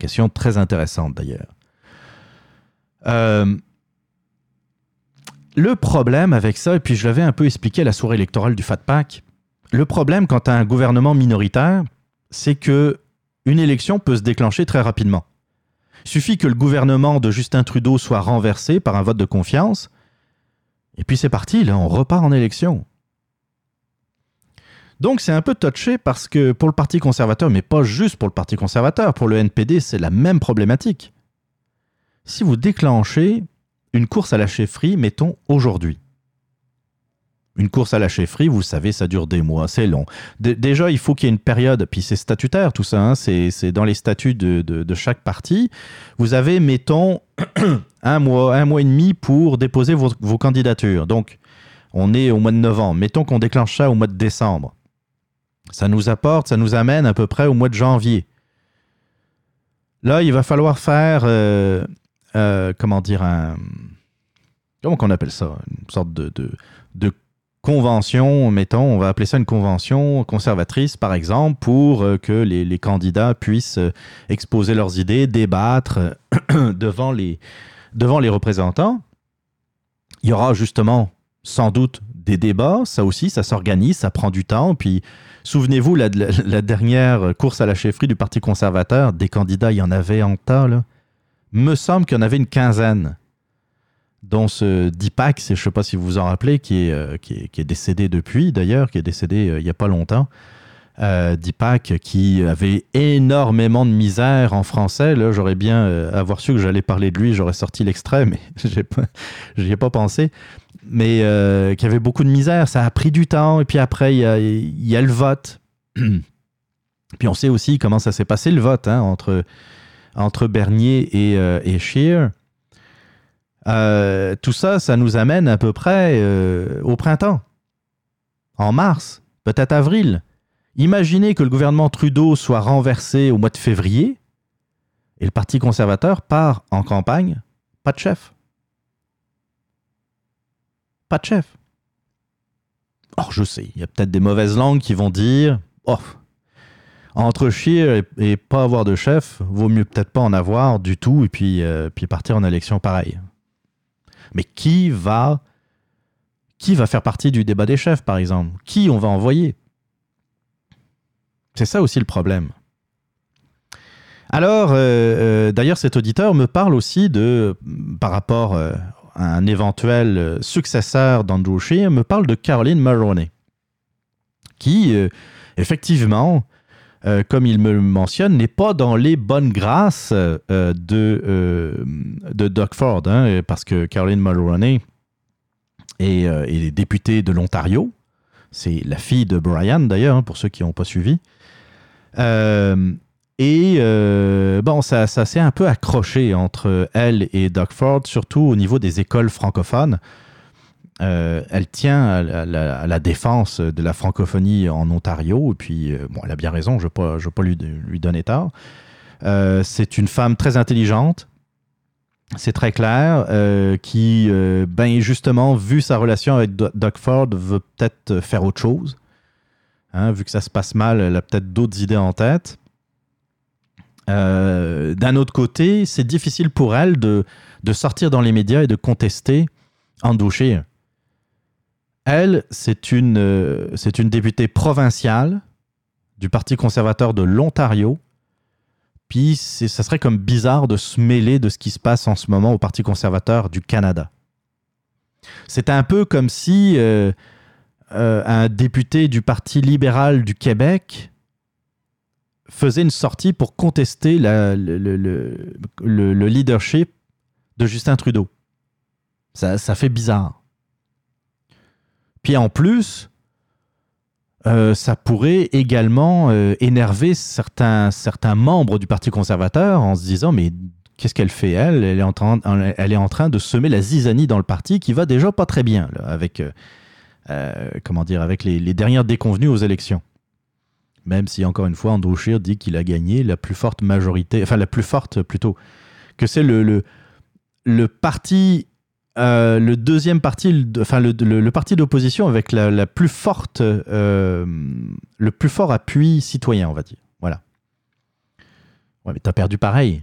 Question très intéressante d'ailleurs. Euh, le problème avec ça, et puis je l'avais un peu expliqué à la soirée électorale du FATPAC, le problème quand tu as un gouvernement minoritaire, c'est que une élection peut se déclencher très rapidement. Il suffit que le gouvernement de Justin Trudeau soit renversé par un vote de confiance, et puis c'est parti, là, on repart en élection. Donc c'est un peu touché parce que pour le Parti conservateur, mais pas juste pour le Parti conservateur, pour le NPD, c'est la même problématique. Si vous déclenchez une course à la chefferie, mettons aujourd'hui. Une course à la chefferie, vous savez, ça dure des mois, c'est long. déjà, il faut qu'il y ait une période, puis c'est statutaire tout ça, hein, c'est dans les statuts de, chaque parti. Vous avez, mettons, <clears throat> un mois, un mois et demi pour déposer vos, vos candidatures. Donc, on est au mois de novembre. Mettons qu'on déclenche ça au mois de décembre. Ça nous apporte, ça nous amène à peu près au mois de janvier. Là, il va falloir faire, euh, euh, comment dire, un... Comment qu'on appelle ça? Une sorte de, de, convention, mettons, on va appeler ça une convention conservatrice, par exemple, pour euh, que les, candidats puissent exposer leurs idées, débattre <clears throat> devant, les, devant les représentants. Il y aura justement sans doute des débats, ça aussi, ça s'organise, ça prend du temps, puis Souvenez-vous, la, dernière course à la chefferie du Parti conservateur, des candidats, il y en avait en tas. Là. Me semble qu'il y en avait une quinzaine, dont ce Dipak, je ne sais pas si vous vous en rappelez, qui est, euh, décédé depuis d'ailleurs, qui est décédé euh, il n'y a pas longtemps. Euh, qui avait énormément de misère en français. Là, j'aurais bien euh, avoir su que j'allais parler de lui, j'aurais sorti l'extrait, mais <laughs> je n'y ai pas pensé mais qui avait beaucoup de misère. Ça a pris du temps. Et puis après, il y a, le vote. <clears throat> puis on sait aussi comment ça s'est passé le vote hein, entre, entre Bernier et, et Scheer. Euh, tout ça, ça nous amène à peu près au printemps. en mars, peut-être avril. Imaginez que le gouvernement Trudeau soit renversé au mois de février et le Parti conservateur part en campagne, pas de chef. Pas de chef. Or, je sais, il y a peut-être des mauvaises langues qui vont dire Oh, entre chier et, pas avoir de chef, vaut mieux peut-être pas en avoir du tout et puis, euh, puis partir en élection pareil. Mais qui va, faire partie du débat des chefs, par exemple? Qui on va envoyer? C'est ça aussi le problème. Alors, euh, euh, d'ailleurs, cet auditeur me parle aussi de, par rapport à un éventuel successeur d'Andrew Scheer, me parle de Caroline Maroney, qui, effectivement, euh, comme il me le mentionne, n'est pas dans les bonnes grâces euh, de, euh, de Doug Ford, hein, parce que Caroline Mulroney est, est députée de l'Ontario. C'est la fille de Brian, d'ailleurs, hein, pour ceux qui n'ont pas suivi. et bon, ça, ça s'est un peu accroché entre elle et Doug Ford, surtout au niveau des écoles francophones. Euh, elle tient à la, défense de la francophonie en Ontario, et puis, euh, bon, elle a bien raison, je ne veux pas, lui, lui, donner tort. Euh, c'est une femme très intelligente, c'est très clair, qui, ben, justement, vu sa relation avec Doug Ford, veut peut-être faire autre chose. Hein, vu que ça se passe mal, elle a peut-être d'autres idées en tête. D'un autre côté, c'est difficile pour elle de, de, sortir dans les médias et de contester Andrew elle, c'est une, euh, c'est une députée provinciale du Parti conservateur de l'Ontario. Puis ça serait comme bizarre de se mêler de ce qui se passe en ce moment au Parti conservateur du Canada. C'est un peu comme si euh, euh, un député du Parti libéral du Québec faisait une sortie pour contester le, le, leadership de Justin Trudeau. Ça fait bizarre. Puis en plus, euh, ça pourrait également euh, énerver certains, certains membres du Parti conservateur en se disant mais qu'est-ce qu'elle fait elle? Elle est, en train, elle est en train de semer la zizanie dans le parti qui va déjà pas très bien avec, euh, comment dire, avec les, dernières déconvenues aux élections. Même si, encore une fois, Andrew Scheer dit qu'il a gagné la plus forte majorité, enfin la plus forte plutôt, que c'est le, le, le parti euh, le deuxième parti, enfin le, parti d'opposition avec la, plus forte, euh, le plus fort appui citoyen, on va dire. Voilà. Ouais, mais t'as perdu pareil.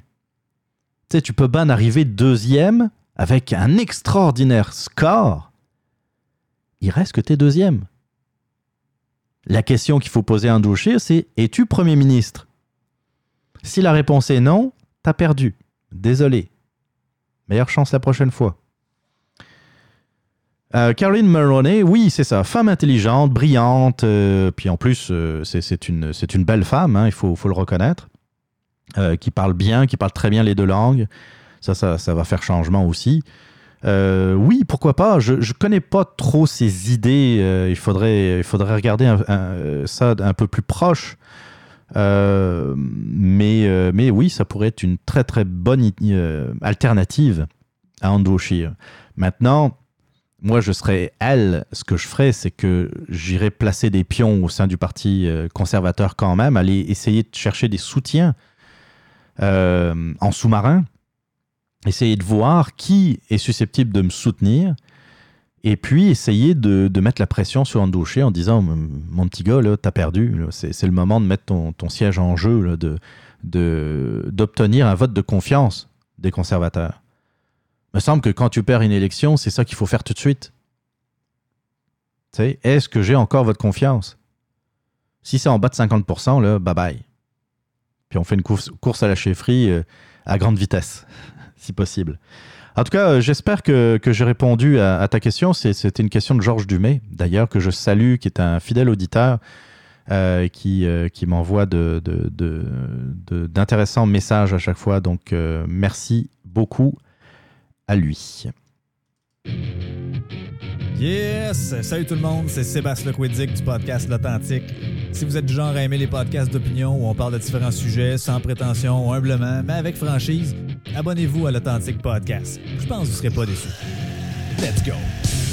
Tu sais, tu peux bien arriver deuxième avec un extraordinaire score. Il reste que t'es deuxième. La question qu'il faut poser à Andrew c'est es-tu Premier ministre? Si la réponse est non, t'as perdu. Désolé. Meilleure chance la prochaine fois. Euh, Caroline Maroney, oui, c'est ça. Femme intelligente, brillante, euh, puis en plus, euh, c'est une, belle femme, hein, il faut, le reconnaître, qui parle bien, qui parle très bien les deux langues. Ça, ça, va faire changement aussi. oui, pourquoi pas? Je ne connais pas trop ses idées. il, faudrait, regarder ça un peu plus proche. mais, mais oui, ça pourrait être une très très bonne alternative à Andrew Maintenant, moi, je serais elle, ce que je ferais, c'est que j'irais placer des pions au sein du Parti euh, conservateur quand même, aller essayer de chercher des soutiens euh, en sous-marin, essayer de voir qui est susceptible de me soutenir, et puis essayer de, mettre la pression sur Andouché en disant Mon petit gars, t'as perdu, c'est le moment de mettre ton, siège en jeu, d'obtenir un vote de confiance des conservateurs me semble que quand tu perds une élection, c'est ça qu'il faut faire tout de suite. Est-ce que j'ai encore votre confiance? Si c'est en bas de 50%, là, bye bye. Puis on fait une course, à la chefferie euh, à grande vitesse, <laughs> si possible. En tout cas, euh, j'espère que, j'ai répondu à, ta question. C'était une question de Georges Dumais, d'ailleurs, que je salue, qui est un fidèle auditeur, euh, qui, qui m'envoie d'intéressants de, messages à chaque fois. Donc, merci beaucoup à lui. Yes! Salut tout le monde, c'est Sébastien Lequidic du podcast L'Authentique. Si vous êtes du genre à aimer les podcasts d'opinion où on parle de différents sujets sans prétention, humblement, mais avec franchise, abonnez-vous à l'Authentique Podcast. Je pense que vous ne serez pas déçus. Let's go!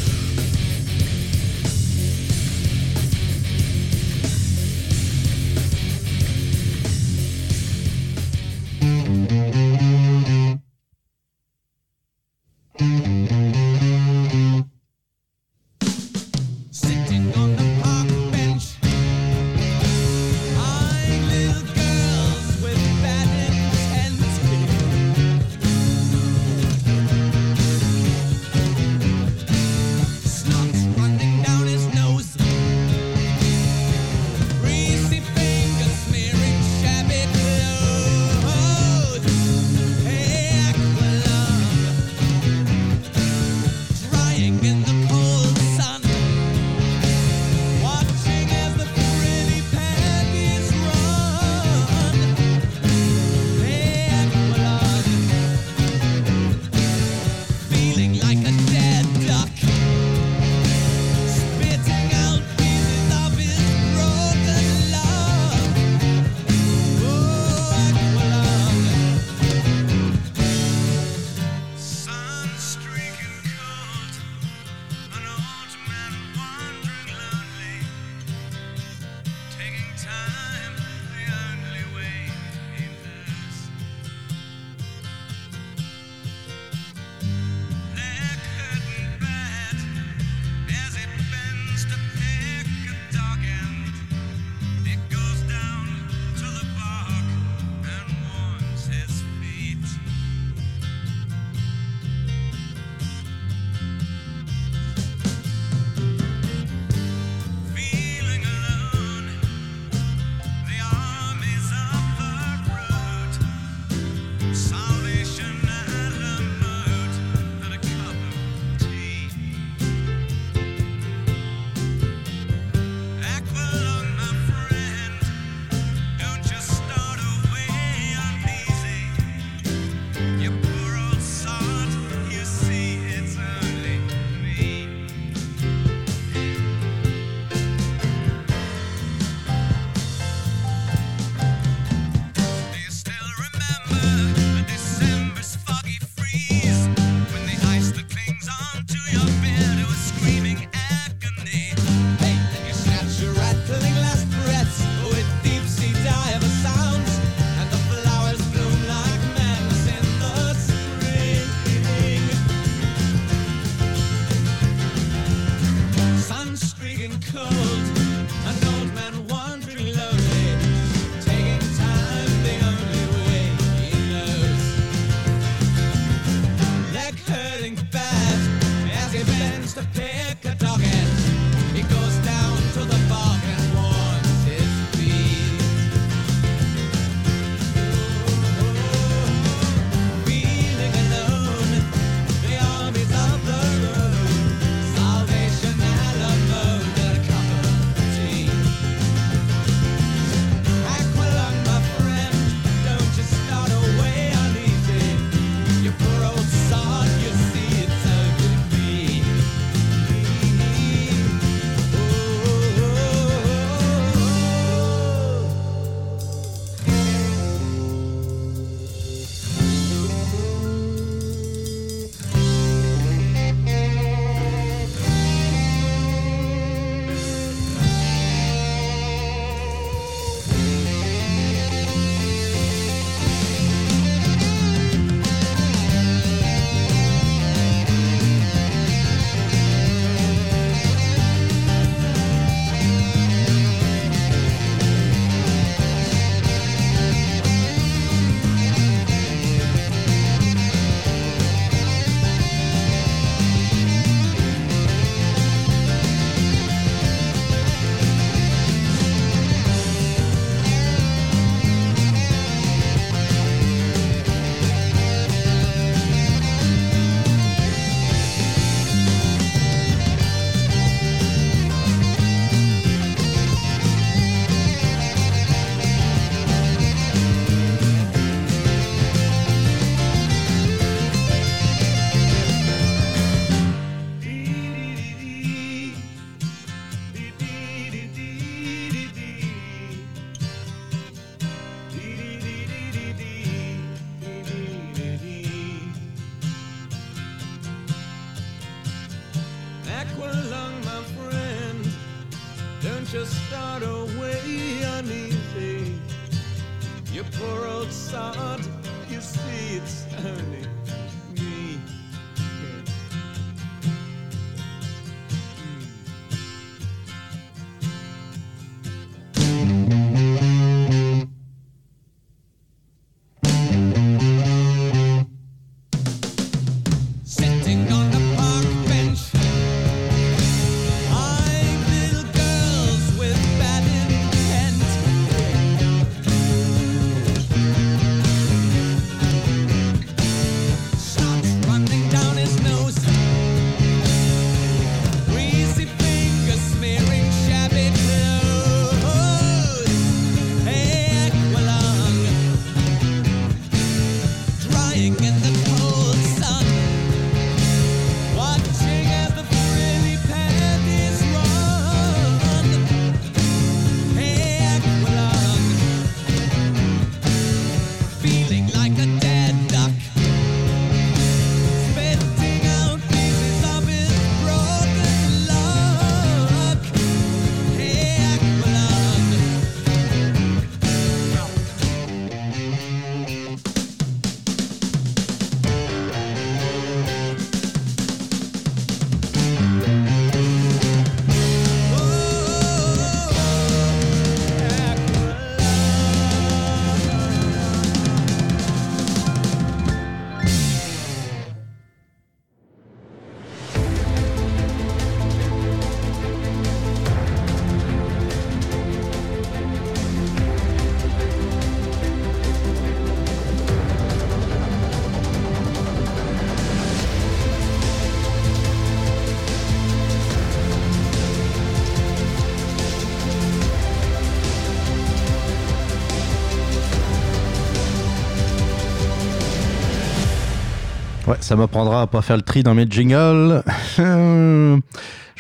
Ça me prendra à pas faire le tri dans mes jingles. <laughs> Je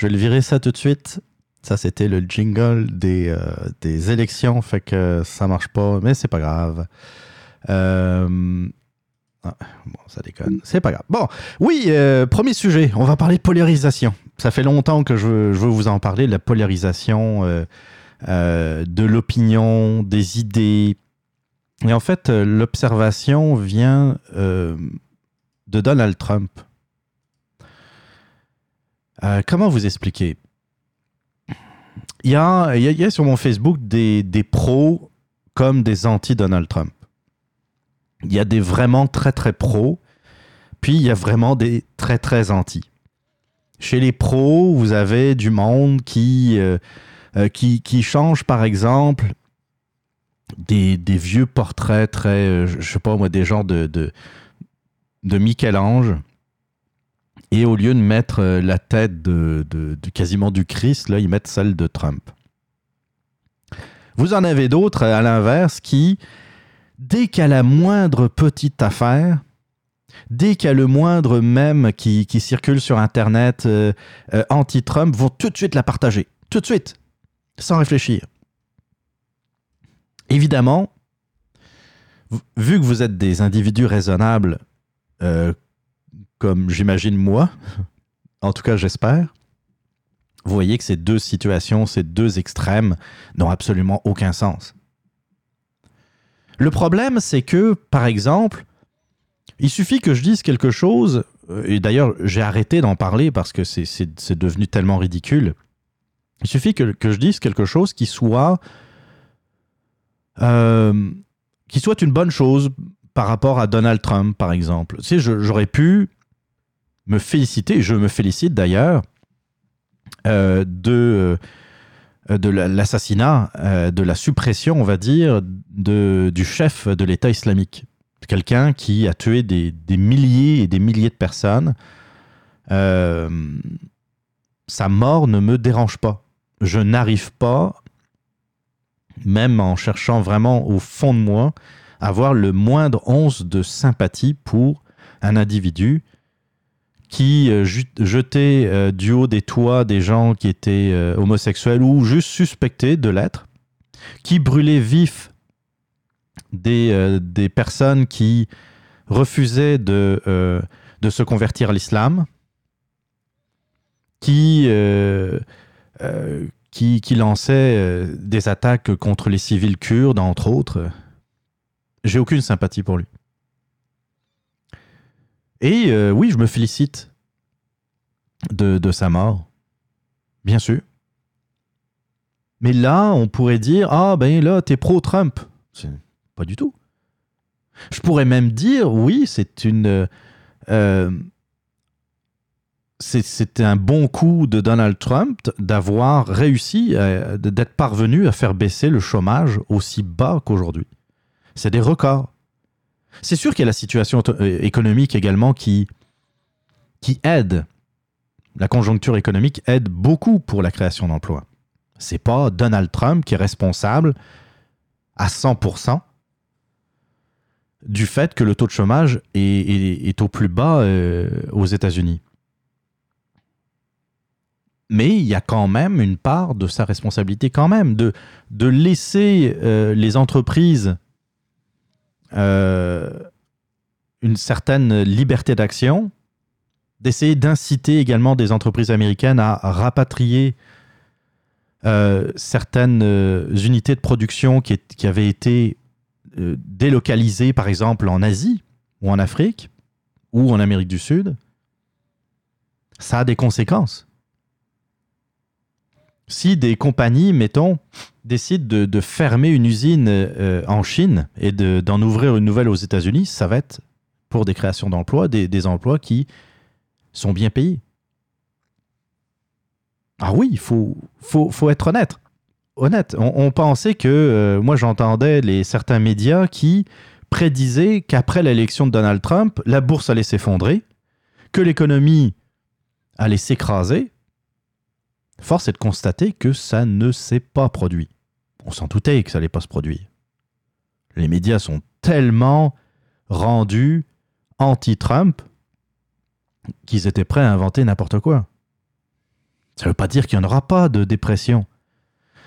vais le virer ça tout de suite. Ça, c'était le jingle des, euh, des élections, fait que ça marche pas, mais c'est pas grave. Euh, ah, bon, ça déconne. C'est pas grave. Bon, oui, euh, premier sujet. On va parler polarisation. Ça fait longtemps que je veux, je veux vous en parler, la polarisation de l'opinion, des idées. Et en fait, l'observation vient de Donald Trump. Euh, comment vous expliquer? Il y, a, il, y a, sur mon Facebook des, des pros comme des anti-Donald Trump. Il y a des vraiment très très pros, puis il y a vraiment des très très anti. Chez les pros, vous avez du monde qui, euh, euh, qui, qui, change, par exemple, des, des vieux portraits très, je sais pas moi, des genres de, de Michel-Ange. Et au lieu de mettre la tête de, quasiment du Christ, là, ils mettent celle de Trump. Vous en avez d'autres, à l'inverse, qui, dès a la moindre petite affaire, dès qu'il y a le moindre mème qui, circule sur Internet euh, euh, anti-Trump, vont tout de suite la partager. Tout de suite. Sans réfléchir. Évidemment, vu que vous êtes des individus raisonnables, euh, comme j'imagine moi, en tout cas j'espère, vous voyez que ces deux situations, ces deux extrêmes n'ont absolument aucun sens. Le problème, c'est que, par exemple, il suffit que je dise quelque chose, euh, et d'ailleurs j'ai arrêté d'en parler parce que c'est devenu tellement ridicule. Il suffit que, je dise quelque chose qui soit, euh, qui soit une bonne chose par rapport à Donald Trump, par exemple. Tu sais, j'aurais pu me féliciter, je me félicite d'ailleurs, euh, de, de l'assassinat, de la suppression, on va dire, de, du chef de l'État islamique quelqu'un qui a tué des, milliers et des milliers de personnes. Euh, sa mort ne me dérange pas. Je n'arrive pas, même en cherchant vraiment au fond de moi, avoir le moindre once de sympathie pour un individu qui euh, jetait euh, du haut des toits des gens qui étaient homosexuels ou juste suspectés de l'être, qui brûlait vif euh, des, personnes qui refusaient de, euh, se convertir à l'islam, qui, euh, qui, qui, lançaient des attaques contre les civils kurdes, entre autres. J'ai aucune sympathie pour lui. Et oui, je me félicite de, sa mort, bien sûr. Mais là, on pourrait dire Ah, ben là, t'es pro-Trump. Pas du tout. Je pourrais même dire, oui, c'est une. Euh, c'était un bon coup de Donald Trump d'avoir réussi, d'être parvenu à faire baisser le chômage aussi bas qu'aujourd'hui. C'est des records. C'est sûr qu'il y a la situation euh, économique également qui, aide. La conjoncture économique aide beaucoup pour la création d'emplois. C'est pas Donald Trump qui est responsable à 100% du fait que le taux de chômage est, au plus bas euh, aux États-Unis. Mais il y a quand même une part de sa responsabilité quand même, de, de laisser euh, les entreprises euh, une certaine liberté d'action, d'essayer d'inciter également des entreprises américaines à rapatrier certaines unités de production qui, qui avaient été euh, délocalisé par exemple en Asie ou en Afrique ou en Amérique du Sud, ça a des conséquences. Si des compagnies, mettons, décident de, fermer une usine euh, en Chine et d'en ouvrir une nouvelle aux États-Unis, ça va être pour des créations d'emplois, des, emplois qui sont bien payés. Ah oui, il faut, être honnête honnête. On, pensait que, euh, moi j'entendais les certains médias qui prédisaient qu'après l'élection de Donald Trump, la bourse allait s'effondrer, que l'économie allait s'écraser. Force est de constater que ça ne s'est pas produit. On s'en doutait que ça n'allait pas se produire. Les médias sont tellement rendus anti-Trump qu'ils étaient prêts à inventer n'importe quoi. Ça ne veut pas dire qu'il n'y en aura pas de dépression.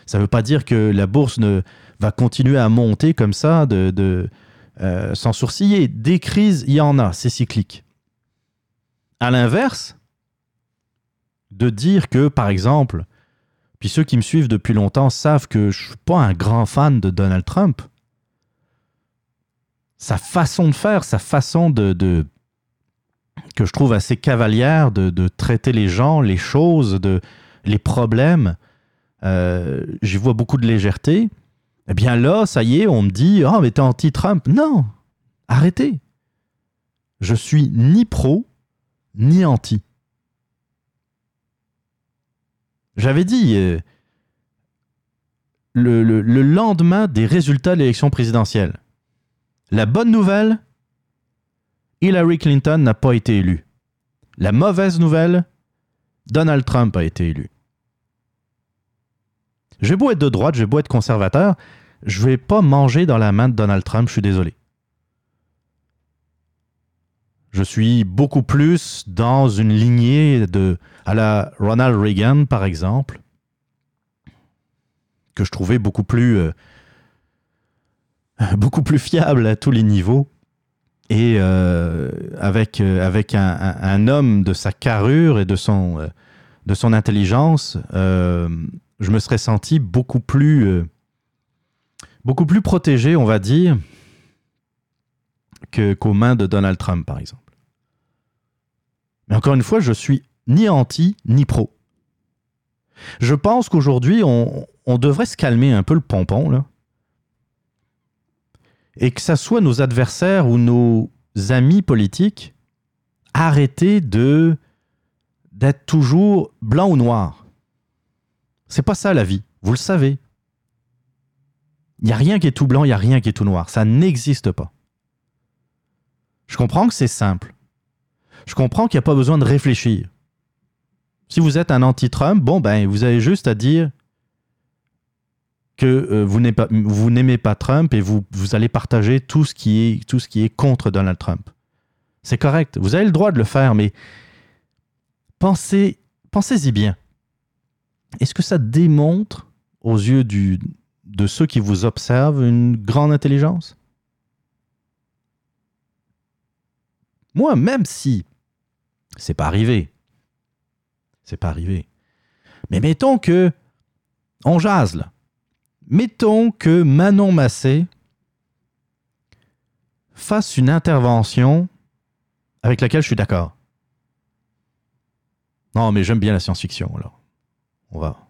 Ça ne veut pas dire que la bourse ne, va continuer à monter comme ça de, euh, sans sourciller. Des crises, il y en a, c'est cyclique. À l'inverse, de dire que, par exemple, puis ceux qui me suivent depuis longtemps savent que je ne suis pas un grand fan de Donald Trump. Sa façon de faire, sa façon de, que je trouve assez cavalière de, traiter les gens, les choses, de, les problèmes, euh, j'y vois beaucoup de légèreté. Eh bien là, ça y est, on me dit oh, mais t'es anti-Trump. Non, arrêtez. Je suis ni pro, ni anti. J'avais dit euh, le, le lendemain des résultats de l'élection présidentielle. La bonne nouvelle, Hillary Clinton n'a pas été élue. La mauvaise nouvelle, Donald Trump a été élu. J'ai beau être de droite, j'ai beau être conservateur, je vais pas manger dans la main de Donald Trump, je suis désolé. Je suis beaucoup plus dans une lignée de à la Ronald Reagan par exemple que je trouvais beaucoup plus euh, <laughs> fiable à tous les niveaux et euh, avec, euh, un, homme de sa carrure et de son, intelligence, je me serais senti beaucoup plus protégé, on va dire, qu'aux mains de Donald Trump, par exemple. Mais encore une fois, je suis ni anti ni pro. Je pense qu'aujourd'hui, on, devrait se calmer un peu le pompon, là. Et que ça soit nos adversaires ou nos amis politiques, arrêtez de d'être toujours blanc ou noir. C'est pas ça la vie, vous le savez. Il n'y a rien qui est tout blanc, il n'y a rien qui est tout noir. Ça n'existe pas. Je comprends que c'est simple. Je comprends qu'il n'y a pas besoin de réfléchir. Si vous êtes un anti-Trump, bon, ben, vous avez juste à dire que euh, vous n'aimez pas, Trump et vous, allez partager tout ce, qui est, contre Donald Trump. C'est correct. Vous avez le droit de le faire, mais pensez, pensez-y bien. Est-ce que ça démontre aux yeux de ceux qui vous observent une grande intelligence? Moi, même si c'est pas arrivé, c'est pas arrivé. Mais mettons que on jase. Mettons que Manon Massé fasse une intervention avec laquelle je suis d'accord. Non, mais j'aime bien la science-fiction alors. On va,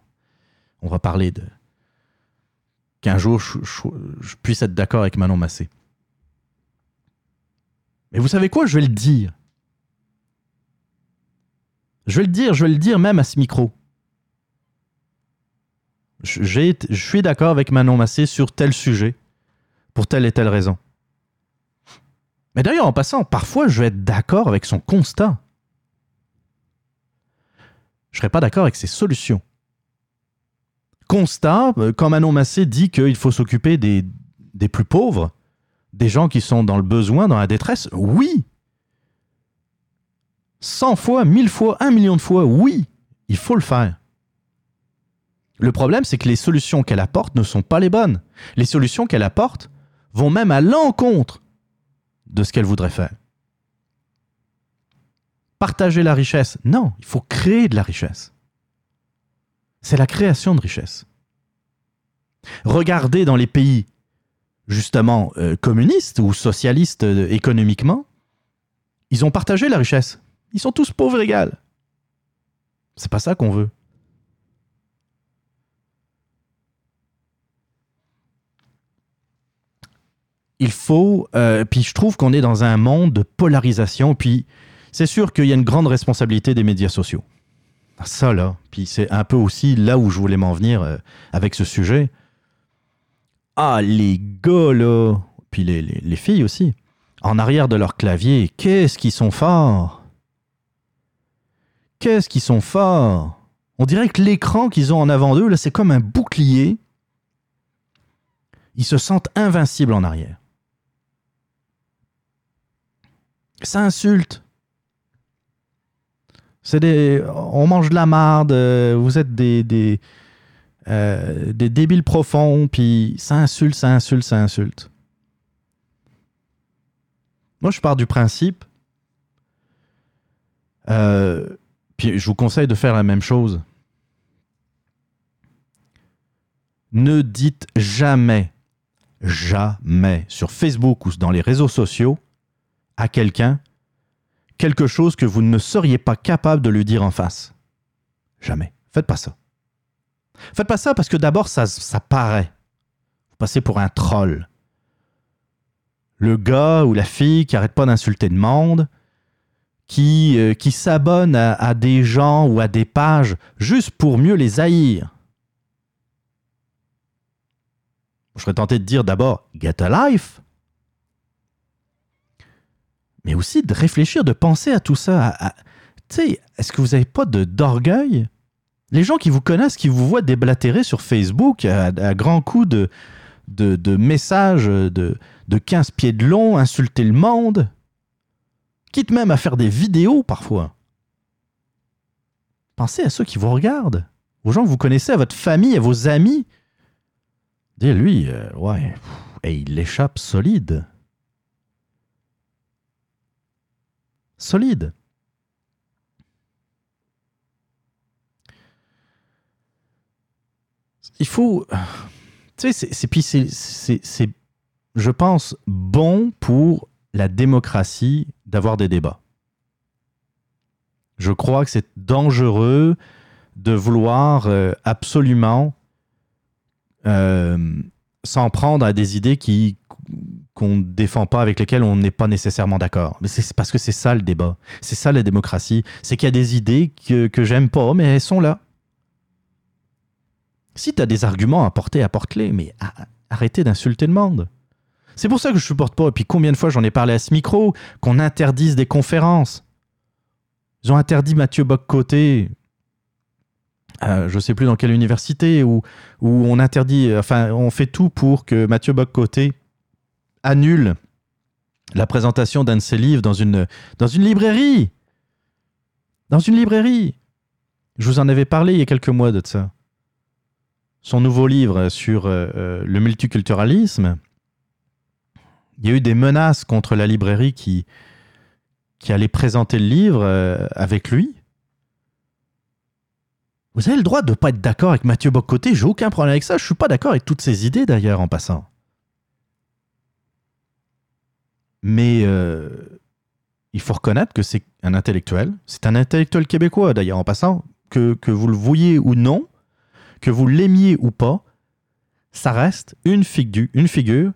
on va parler de qu'un jour je, puisse être d'accord avec Manon Massé. Mais vous savez quoi? Je vais le dire. Je vais le dire, je vais le dire même à ce micro. Je, suis d'accord avec Manon Massé sur tel sujet, pour telle et telle raison. Mais d'ailleurs, en passant, parfois je vais être d'accord avec son constat. Je ne serai pas d'accord avec ses solutions constat, euh, quand Manon Massé dit qu'il faut s'occuper des, des plus pauvres, des gens qui sont dans le besoin, dans la détresse, oui. 100 fois, 1000 fois, 1 million de fois, oui, il faut le faire. Le problème, c'est que les solutions qu'elle apporte ne sont pas les bonnes. Les solutions qu'elle apporte vont même à l'encontre de ce qu'elle voudrait faire. Partager la richesse, non, il faut créer de la richesse c'est la création de richesse. Regardez dans les pays justement euh, communistes ou socialistes euh, économiquement, ils ont partagé la richesse. Ils sont tous pauvres égales. C'est pas ça qu'on veut. Il faut, euh, puis je trouve qu'on est dans un monde de polarisation, puis c'est sûr qu'il y a une grande responsabilité des médias sociaux. Ça, là. Puis c'est un peu aussi là où je voulais m'en venir euh, avec ce sujet. Ah, les gars, là. Puis les, les, filles aussi. En arrière de leur clavier, qu'est-ce qu'ils sont forts? Qu'est-ce qu'ils sont forts. On dirait que l'écran qu'ils ont en avant d'eux, là, c'est comme un bouclier. Ils se sentent invincibles en arrière. Ça insulte. C'est des. On mange de la marde, euh, vous êtes des. des, euh, des débiles profonds, puis ça insulte, ça insulte, ça insulte. Moi, je pars du principe. Euh, puis je vous conseille de faire la même chose. Ne dites jamais, jamais sur Facebook ou dans les réseaux sociaux à quelqu'un quelque chose que vous ne seriez pas capable de lui dire en face. Jamais. Faites pas ça. Faites pas ça parce que d'abord, ça, ça paraît. Vous passez pour un troll. Le gars ou la fille qui arrête pas d'insulter le monde, qui, euh, qui s'abonnent à, des gens ou à des pages juste pour mieux les haïr. Je serais tenté de dire d'abord get a life, mais aussi de réfléchir, de penser à tout ça. Tu sais, est-ce que vous n'avez pas d'orgueil? Les gens qui vous connaissent, qui vous voient déblatérer sur Facebook à, grands coups de, de, messages de, de 15 pieds de long, insulter le monde, quitte même à faire des vidéos parfois. Pensez à ceux qui vous regardent, aux gens que vous connaissez, à votre famille, à vos amis. Dis lui, euh, ouais, et il échappe solide. Solide. Il faut. Tu sais, c'est, puis c'est, je pense, bon pour la démocratie d'avoir des débats. Je crois que c'est dangereux de vouloir euh, absolument euh, s'en prendre à des idées qui qu'on ne défend pas, avec lesquelles on n'est pas nécessairement d'accord. Mais c'est parce que c'est ça le débat. C'est ça la démocratie. C'est qu'il y a des idées que, que j'aime pas, mais elles sont là. Si tu as des arguments à porter, apporte-les, mais arrêtez d'insulter le monde. C'est pour ça que je supporte pas. Et puis combien de fois j'en ai parlé à ce micro qu'on interdise des conférences? Ils ont interdit Mathieu Bock-Côté. Euh, je sais plus dans quelle université où, on interdit, enfin on fait tout pour que Mathieu Bock-Côté annule la présentation d'un de ses livres dans une, dans une librairie. Dans une librairie. Je vous en avais parlé il y a quelques mois de ça. Son nouveau livre sur euh, euh, le multiculturalisme, il y a eu des menaces contre la librairie qui, allait présenter le livre euh, avec lui. Vous avez le droit de ne pas être d'accord avec Mathieu Bocoté, j'ai aucun problème avec ça. Je ne suis pas d'accord avec toutes ses idées d'ailleurs en passant. Mais euh, il faut reconnaître que c'est un intellectuel. C'est un intellectuel québécois d'ailleurs en passant. Que, que vous le voyez ou non, que vous l'aimiez ou pas, ça reste une figure, une figure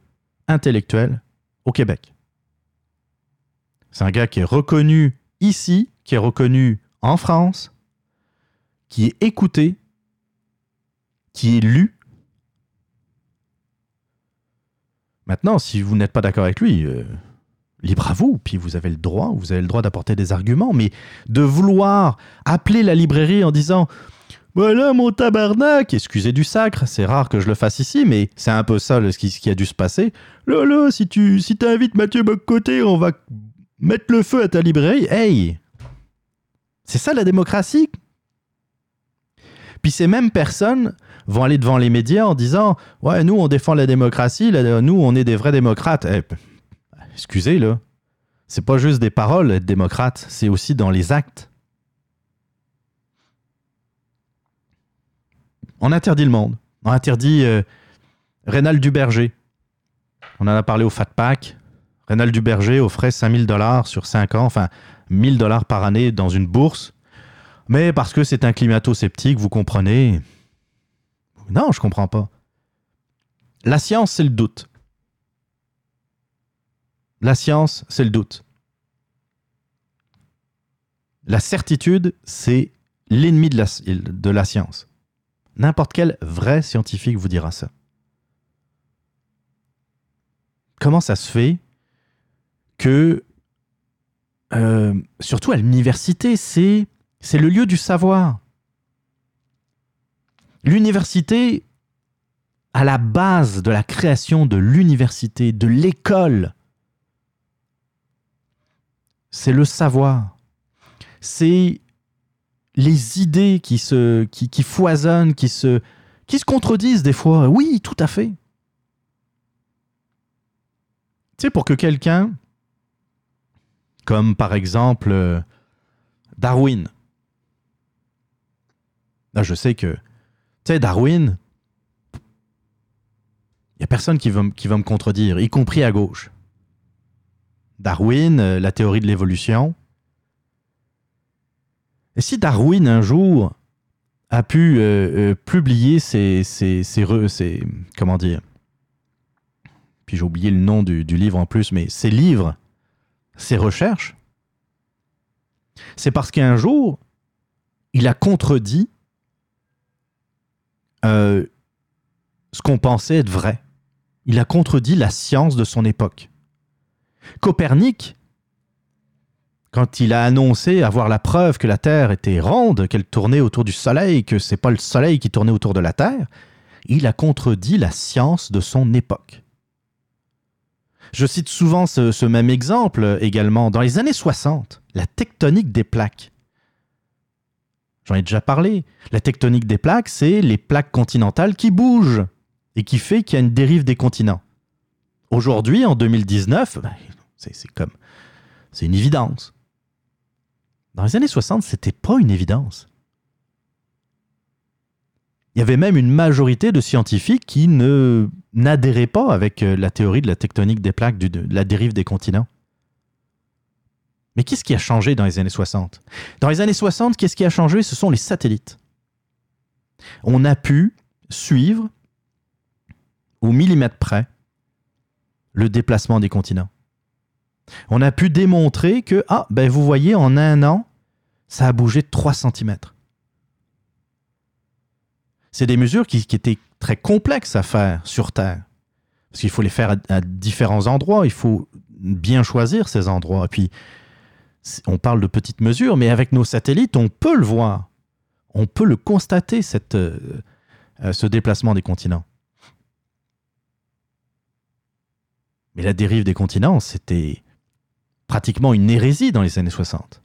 intellectuelle au Québec. C'est un gars qui est reconnu ici, qui est reconnu en France, qui est écouté, qui est lu. Maintenant, si vous n'êtes pas d'accord avec lui, euh, libre à vous, puis vous avez le droit, vous avez le droit d'apporter des arguments, mais de vouloir appeler la librairie en disant voilà mon tabarnak, excusez du sacre, c'est rare que je le fasse ici, mais c'est un peu ça ce, qui, a dû se passer. Là, là, si tu si invites Mathieu Boccoté, on va mettre le feu à ta librairie. Hey C'est ça la démocratie? Puis ces mêmes personnes vont aller devant les médias en disant Ouais, nous, on défend la démocratie, nous, on est des vrais démocrates. Eh, excusez, là. C'est pas juste des paroles, être démocrate, c'est aussi dans les actes. On interdit le monde. On interdit euh, Rénal Duberger. On en a parlé au Fat Pack. Rénal Duberger offrait 5000 dollars sur 5 ans, enfin 1000 dollars par année dans une bourse. Mais parce que c'est un climato-sceptique, vous comprenez Non, je comprends pas. La science, c'est le doute. La science, c'est le doute. La certitude, c'est l'ennemi de la, de la science. N'importe quel vrai scientifique vous dira ça. Comment ça se fait que, euh, surtout à l'université, c'est, c'est le lieu du savoir. L'université, à la base de la création de l'université, de l'école, c'est le savoir. C'est les idées qui, se, qui, foisonnent, qui se, qui se contredisent des fois. Oui, tout à fait. Tu sais, pour que quelqu'un, comme par exemple euh, Darwin, là je sais que, tu sais, Darwin, il n'y a personne qui va, qui va me contredire, y compris à gauche. Darwin, euh, la théorie de l'évolution, et si Darwin, un jour, a pu euh, euh, publier ses, ses, ses, Comment dire? Puis j'ai oublié le nom du, livre en plus, mais ses livres, ses recherches, C'est parce qu'un jour, il a contredit euh, ce qu'on pensait être vrai. Il a contredit la science de son époque. Copernic, quand il a annoncé avoir la preuve que la Terre était ronde, qu'elle tournait autour du Soleil, que c'est pas le Soleil qui tournait autour de la Terre, il a contredit la science de son époque. Je cite souvent ce, même exemple également. Dans les années 60, la tectonique des plaques. J'en ai déjà parlé. La tectonique des plaques, c'est les plaques continentales qui bougent et qui fait qu'il y a une dérive des continents. Aujourd'hui, en 2019, ben, c'est comme. C'est une évidence. Dans les années 60, c'était pas une évidence. Il y avait même une majorité de scientifiques qui n'adhéraient pas avec euh, la théorie de la tectonique des plaques, de la dérive des continents. Mais qu'est-ce qui a changé dans les années 60 Dans les années 60, qu'est-ce qui a changé? Ce sont les satellites. On a pu suivre au millimètre près le déplacement des continents. On a pu démontrer que, ah, ben vous voyez, en un an, ça a bougé de 3 cm. C'est des mesures qui, étaient très complexes à faire sur Terre. Parce qu'il faut les faire à, différents endroits, il faut bien choisir ces endroits. Et puis, on parle de petites mesures, mais avec nos satellites, on peut le voir. On peut le constater, cette, euh, euh, ce déplacement des continents. Mais la dérive des continents, c'était pratiquement une hérésie dans les années 60.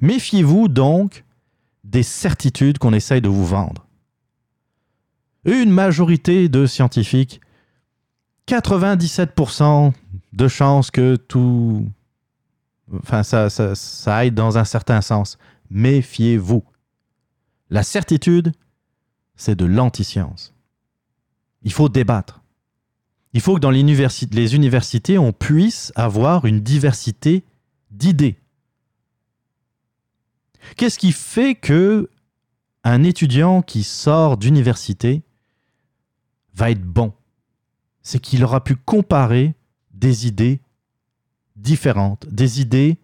Méfiez-vous donc des certitudes qu'on essaye de vous vendre. Une majorité de scientifiques, 97% de chances que tout... Enfin, ça, ça, ça aille dans un certain sens. Méfiez-vous. La certitude, c'est de l'antiscience. Il faut débattre. Il faut que dans les universités, on puisse avoir une diversité d'idées. Qu'est-ce qui fait que un étudiant qui sort d'université va être bon? C'est qu'il aura pu comparer des idées différentes, des idées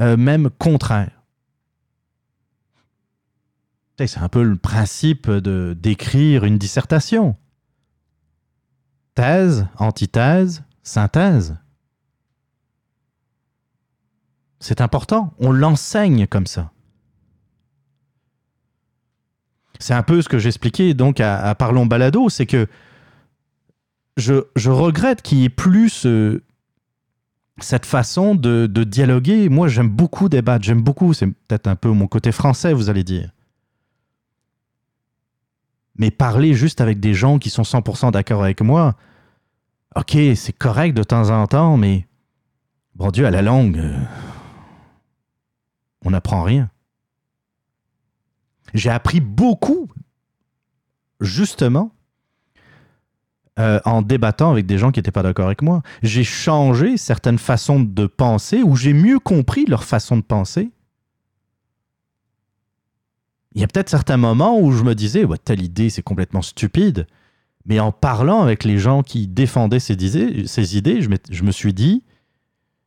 euh, même contraires. C'est un peu le principe d'écrire une dissertation. Thèse, antithèse, synthèse. C'est important, on l'enseigne comme ça. C'est un peu ce que j'expliquais donc à, Parlons Balado, c'est que je, regrette qu'il n'y ait plus cette façon de, de dialoguer. Moi, j'aime beaucoup débattre, j'aime beaucoup, c'est peut-être un peu mon côté français, vous allez dire. Mais parler juste avec des gens qui sont 100% d'accord avec moi, ok, c'est correct de temps en temps, mais bon Dieu, à la longue, euh, on n'apprend rien. J'ai appris beaucoup, justement, euh, en débattant avec des gens qui n'étaient pas d'accord avec moi. J'ai changé certaines façons de penser ou j'ai mieux compris leur façon de penser. Il y a peut-être certains moments où je me disais, telle idée, c'est complètement stupide. Mais en parlant avec les gens qui défendaient ces idées, je me suis dit,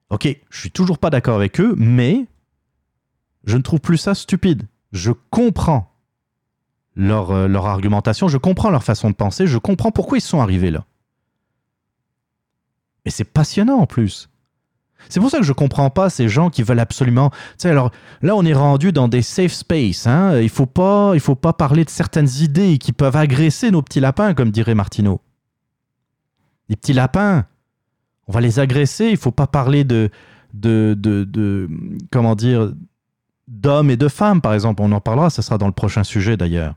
OK, je suis toujours pas d'accord avec eux, mais je ne trouve plus ça stupide. Je comprends leur, euh, leur argumentation, je comprends leur façon de penser, je comprends pourquoi ils sont arrivés là. Et c'est passionnant en plus. C'est pour ça que je comprends pas ces gens qui veulent absolument. Tu sais, alors là, on est rendu dans des safe space. Hein? Il faut pas, il faut pas parler de certaines idées qui peuvent agresser nos petits lapins, comme dirait Martineau. Les petits lapins, on va les agresser. Il faut pas parler de, de, de, de comment dire, d'hommes et de femmes, par exemple. On en parlera, ça sera dans le prochain sujet d'ailleurs.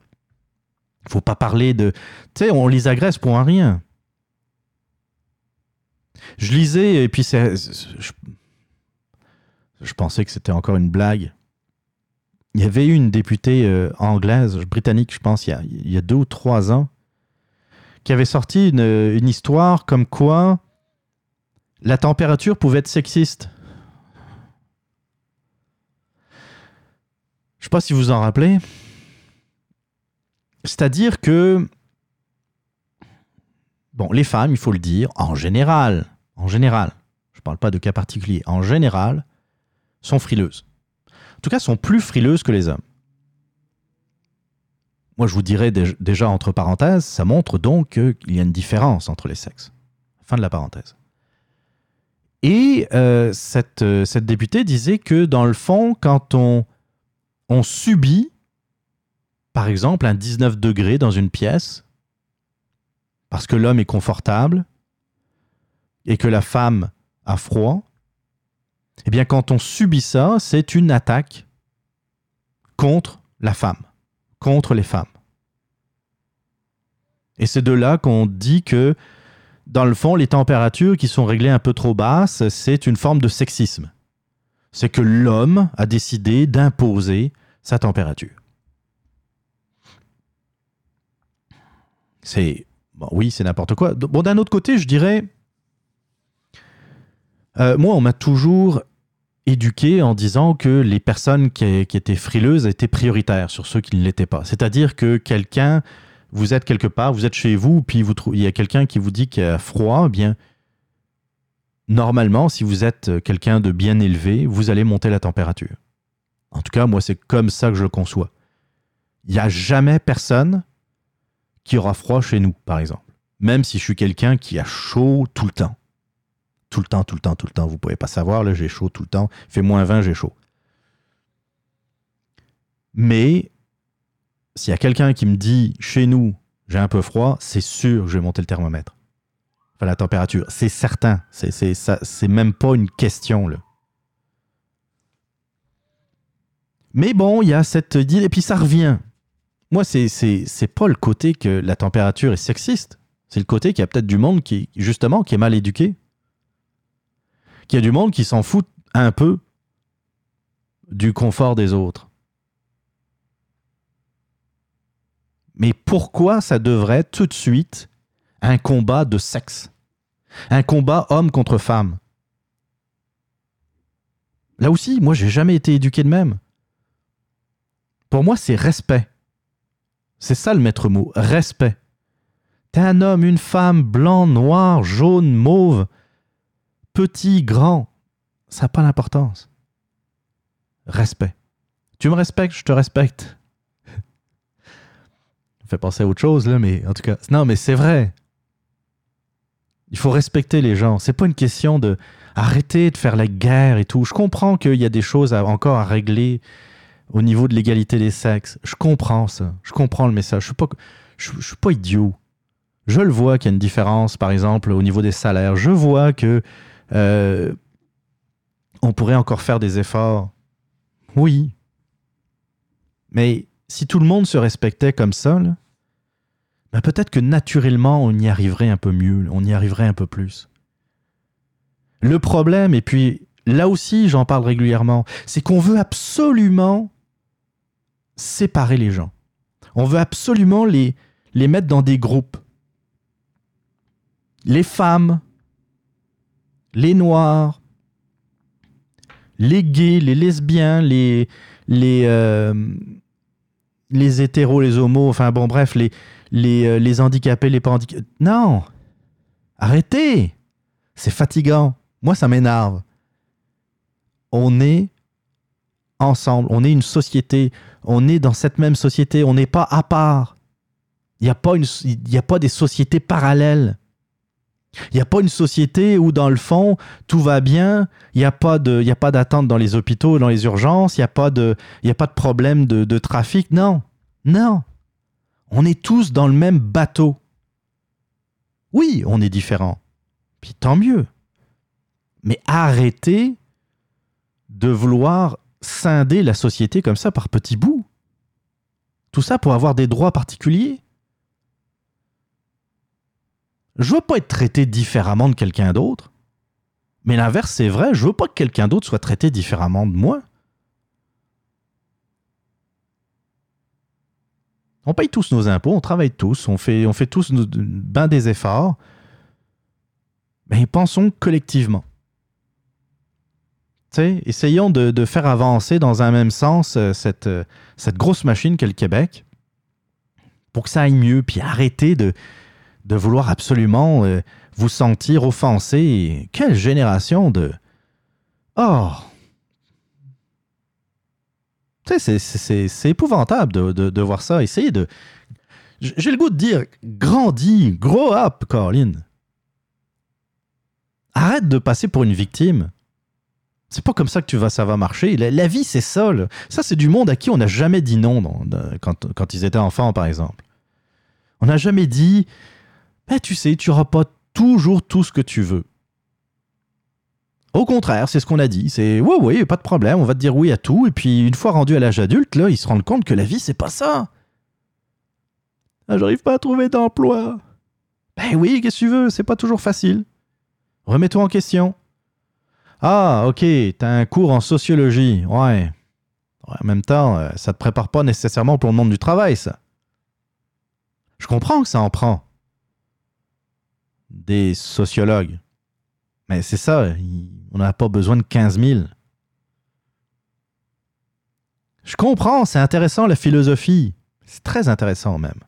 Il faut pas parler de... Tu sais, on les agresse pour un rien. Je lisais, et puis. Je, pensais que c'était encore une blague. Il y avait eu une députée euh, anglaise, britannique, je pense, il y, a, deux ou trois ans, qui avait sorti une, une histoire comme quoi la température pouvait être sexiste. Je sais pas si vous en rappelez. C'est-à-dire que, bon, les femmes, il faut le dire, en général, en général, je parle pas de cas particuliers, en général, sont frileuses. En tout cas, sont plus frileuses que les hommes. Moi, je vous dirais déjà entre parenthèses, ça montre donc qu'il y a une différence entre les sexes. Fin de la parenthèse. Et euh, cette, euh, cette, députée disait que dans le fond, quand on, on subit, par exemple, un 19 degrés dans une pièce, parce que l'homme est confortable et que la femme a froid, eh bien, quand on subit ça, c'est une attaque contre la femme, contre les femmes. Et c'est de là qu'on dit que, dans le fond, les températures qui sont réglées un peu trop basses, c'est une forme de sexisme. C'est que l'homme a décidé d'imposer sa température. C'est. Bon, oui, c'est n'importe quoi. Bon, d'un autre côté, je dirais. Euh, moi, on m'a toujours éduqué en disant que les personnes qui, étaient frileuses étaient prioritaires sur ceux qui ne l'étaient pas. C'est-à-dire que quelqu'un vous êtes quelque part, vous êtes chez vous, puis vous il y a quelqu'un qui vous dit qu'il a froid, eh bien, normalement, si vous êtes quelqu'un de bien élevé, vous allez monter la température. En tout cas, moi, c'est comme ça que je le conçois. Il n'y a jamais personne qui aura froid chez nous, par exemple. Même si je suis quelqu'un qui a chaud tout le temps. Tout le temps, tout le temps, tout le temps. Vous ne pouvez pas savoir, là, j'ai chaud tout le temps. Il fait moins 20, j'ai chaud. Mais s'il y a quelqu'un qui me dit chez nous, j'ai un peu froid, c'est sûr que je vais monter le thermomètre. Enfin, la température, c'est certain. C'est, même pas une question. Là. Mais bon, il y a cette idée, et puis ça revient. Moi, c'est, pas le côté que la température est sexiste. C'est le côté qu'il y a peut-être du monde qui, justement, qui est mal éduqué. Qu'il y a du monde qui s'en fout un peu du confort des autres. Mais pourquoi ça devrait tout de suite un combat de sexe? Un combat homme contre femme? Là aussi, moi, j'ai jamais été éduqué de même. Pour moi, c'est respect. C'est ça le maître mot, respect. T'es un homme, une femme, blanc, noir, jaune, mauve, petit, grand, ça n'a pas d'importance. Respect. Tu me respectes, je te respecte <laughs> fait penser à autre chose, là, mais en tout cas, non, mais c'est vrai. Il faut respecter les gens. C'est pas une question de arrêter de faire la guerre et tout. Je comprends qu'il y a des choses encore à régler au niveau de l'égalité des sexes. Je comprends ça. Je comprends le message. Je suis je, suis pas idiot. Je le vois qu'il y a une différence, par exemple, au niveau des salaires. Je vois que euh, on pourrait encore faire des efforts. Oui. Mais si tout le monde se respectait comme ça, ben peut-être que naturellement on y arriverait un peu mieux, on y arriverait un peu plus. Le problème, et puis là aussi j'en parle régulièrement, c'est qu'on veut absolument séparer les gens. On veut absolument les, les mettre dans des groupes. Les femmes, les noirs, les gays, les lesbiens, les, les, euh, les hétéros, les homos, enfin bon, bref, les, les, euh, les handicapés, les pas handicapés. Non Arrêtez C'est fatigant. Moi, ça m'énerve. On est ensemble, on est une société, on est dans cette même société, on n'est pas à part. Il n'y a, pas des sociétés parallèles. Il n'y a pas une société où, dans le fond, tout va bien, il n'y a pas d'attente dans les hôpitaux, dans les urgences, il n'y a, pas de, a pas de problème de, de trafic. Non, non. On est tous dans le même bateau. Oui, on est différents. Puis tant mieux. Mais arrêtez de vouloir scinder la société comme ça par petits bouts. Tout ça pour avoir des droits particuliers. Je veux pas être traité différemment de quelqu'un d'autre. Mais l'inverse, c'est vrai, je veux pas que quelqu'un d'autre soit traité différemment de moi. On paye tous nos impôts, on travaille tous, on fait, tous ben des efforts. Mais pensons collectivement. Essayons de, faire avancer dans un même sens euh, cette, euh, cette grosse machine qu'est le Québec pour que ça aille mieux, puis arrêter de, vouloir absolument euh, vous sentir offensé. Quelle génération de... Oh c'est épouvantable de, de, voir ça. Essayez de... J'ai le goût de dire, grandis, grow up, Caroline. Arrête de passer pour une victime. C'est pas comme ça que tu vas, ça va marcher. La, vie, c'est ça. Ça, c'est du monde à qui on n'a jamais dit non quand, ils étaient enfants, par exemple. On n'a jamais dit, ben, tu sais, tu n'auras pas toujours tout ce que tu veux. Au contraire, c'est ce qu'on a dit. C'est oui, oui, pas de problème, on va te dire oui à tout. Et puis, une fois rendu à l'âge adulte, là, ils se rendent compte que la vie, c'est pas ça. Ah, j'arrive pas à trouver d'emploi. Ben oui, qu'est-ce que tu veux, c'est pas toujours facile. Remets-toi en question. Ah, ok, t'as un cours en sociologie. Ouais. En même temps, euh, ça te prépare pas nécessairement pour le monde du travail, ça. Je comprends que ça en prend. Des sociologues. Mais c'est ça, on n'a pas besoin de 15 000. Je comprends, c'est intéressant la philosophie. C'est très intéressant même.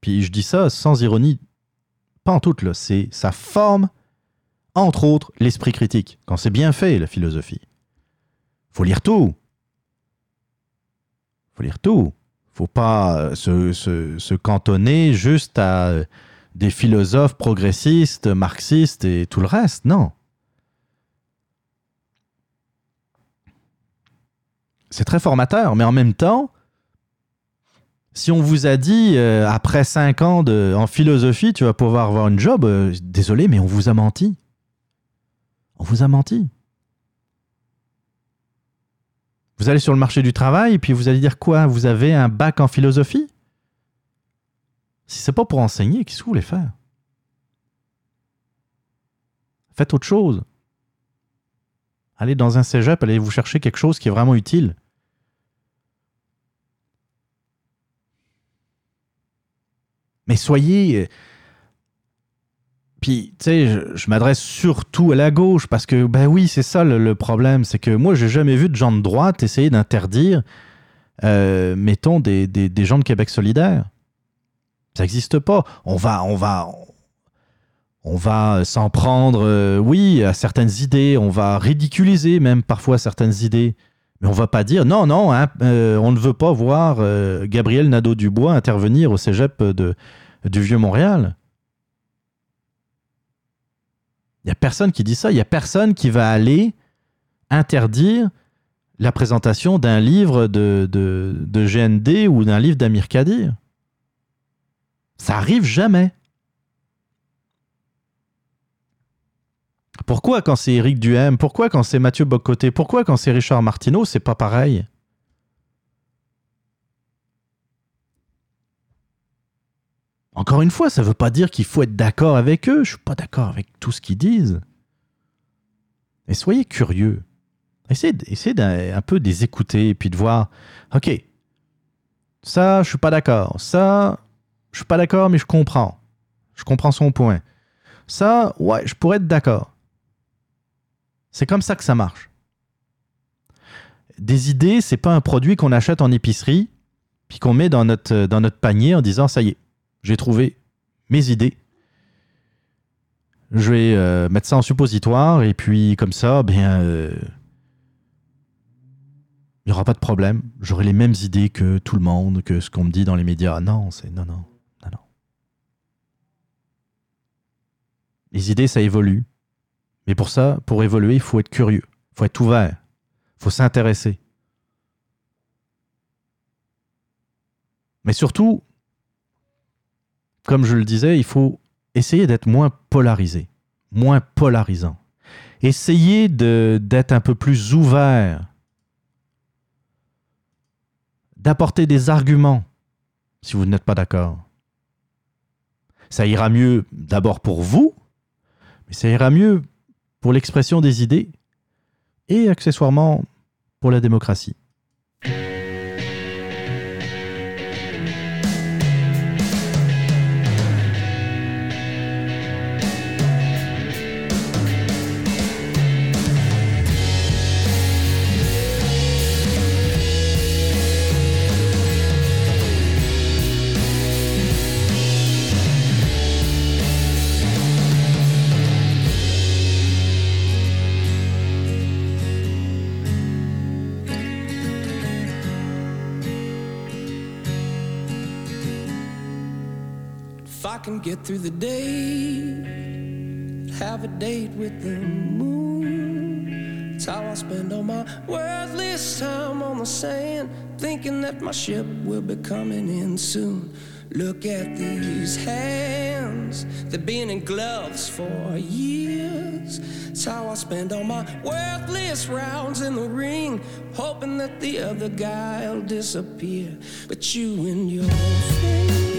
Puis je dis ça sans ironie, pas en tout, là. C'est, ça forme entre autres l'esprit critique, quand c'est bien fait, la philosophie. Faut lire tout. Faut lire tout. Faut pas se, se, cantonner juste à des philosophes progressistes, marxistes et tout le reste. Non. C'est très formateur, mais en même temps, si on vous a dit euh, après cinq ans de, en philosophie, tu vas pouvoir avoir une job, euh, désolé, mais on vous a menti. On vous a menti. Vous allez sur le marché du travail puis vous allez dire quoi? Vous avez un bac en philosophie? Si c'est pas pour enseigner, qu'est-ce que vous voulez faire? Faites autre chose. Allez dans un cégep, allez vous chercher quelque chose qui est vraiment utile. Mais soyez puis, tu sais, je, m'adresse surtout à la gauche parce que, ben oui, c'est ça le, problème. C'est que moi, j'ai jamais vu de gens de droite essayer d'interdire, euh, mettons, des, gens de Québec solidaire. Ça n'existe pas. On va, on va, on va s'en prendre, euh, oui, à certaines idées. On va ridiculiser même parfois certaines idées. Mais on va pas dire non, non, hein, euh, on ne veut pas voir Gabriel Nadeau-Dubois intervenir au cégep de, du Vieux-Montréal. Il n'y a personne qui dit ça. Il n'y a personne qui va aller interdire la présentation d'un livre de, de, GND ou d'un livre d'Amir Kadir. Ça arrive jamais. Pourquoi quand c'est Éric Duhem? Pourquoi quand c'est Mathieu Bocoté? Pourquoi quand c'est Richard Martineau, c'est pas pareil Encore une fois, ça ne veut pas dire qu'il faut être d'accord avec eux. Je ne suis pas d'accord avec tout ce qu'ils disent. Et soyez curieux. Essayez, essayez un, peu de les écouter et puis de voir, OK, ça, je suis pas d'accord. Ça, je suis pas d'accord, mais je comprends. Je comprends son point. Ça, ouais, je pourrais être d'accord. C'est comme ça que ça marche. Des idées, c'est pas un produit qu'on achète en épicerie puis qu'on met dans notre panier en disant ça y est, j'ai trouvé mes idées. Je vais euh, mettre ça en suppositoire et puis comme ça, bien, euh, il n'y aura pas de problème. J'aurai les mêmes idées que tout le monde, que ce qu'on me dit dans les médias. Non, c'est non, non, non, non. Les idées, ça évolue. Mais pour ça, pour évoluer, il faut être curieux, il faut être ouvert, il faut s'intéresser. Mais surtout, comme je le disais, il faut essayer d'être moins polarisé, moins polarisant. Essayez d'être un peu plus ouvert, d'apporter des arguments si vous n'êtes pas d'accord. Ça ira mieux d'abord pour vous, mais ça ira mieux pour l'expression des idées et accessoirement pour la démocratie. Through the day, have a date with the moon. It's how I spend all my worthless time on the sand, thinking that my ship will be coming in soon. Look at these hands, they've been in gloves for years. It's how I spend all my worthless rounds in the ring, hoping that the other guy'll disappear. But you and your friends.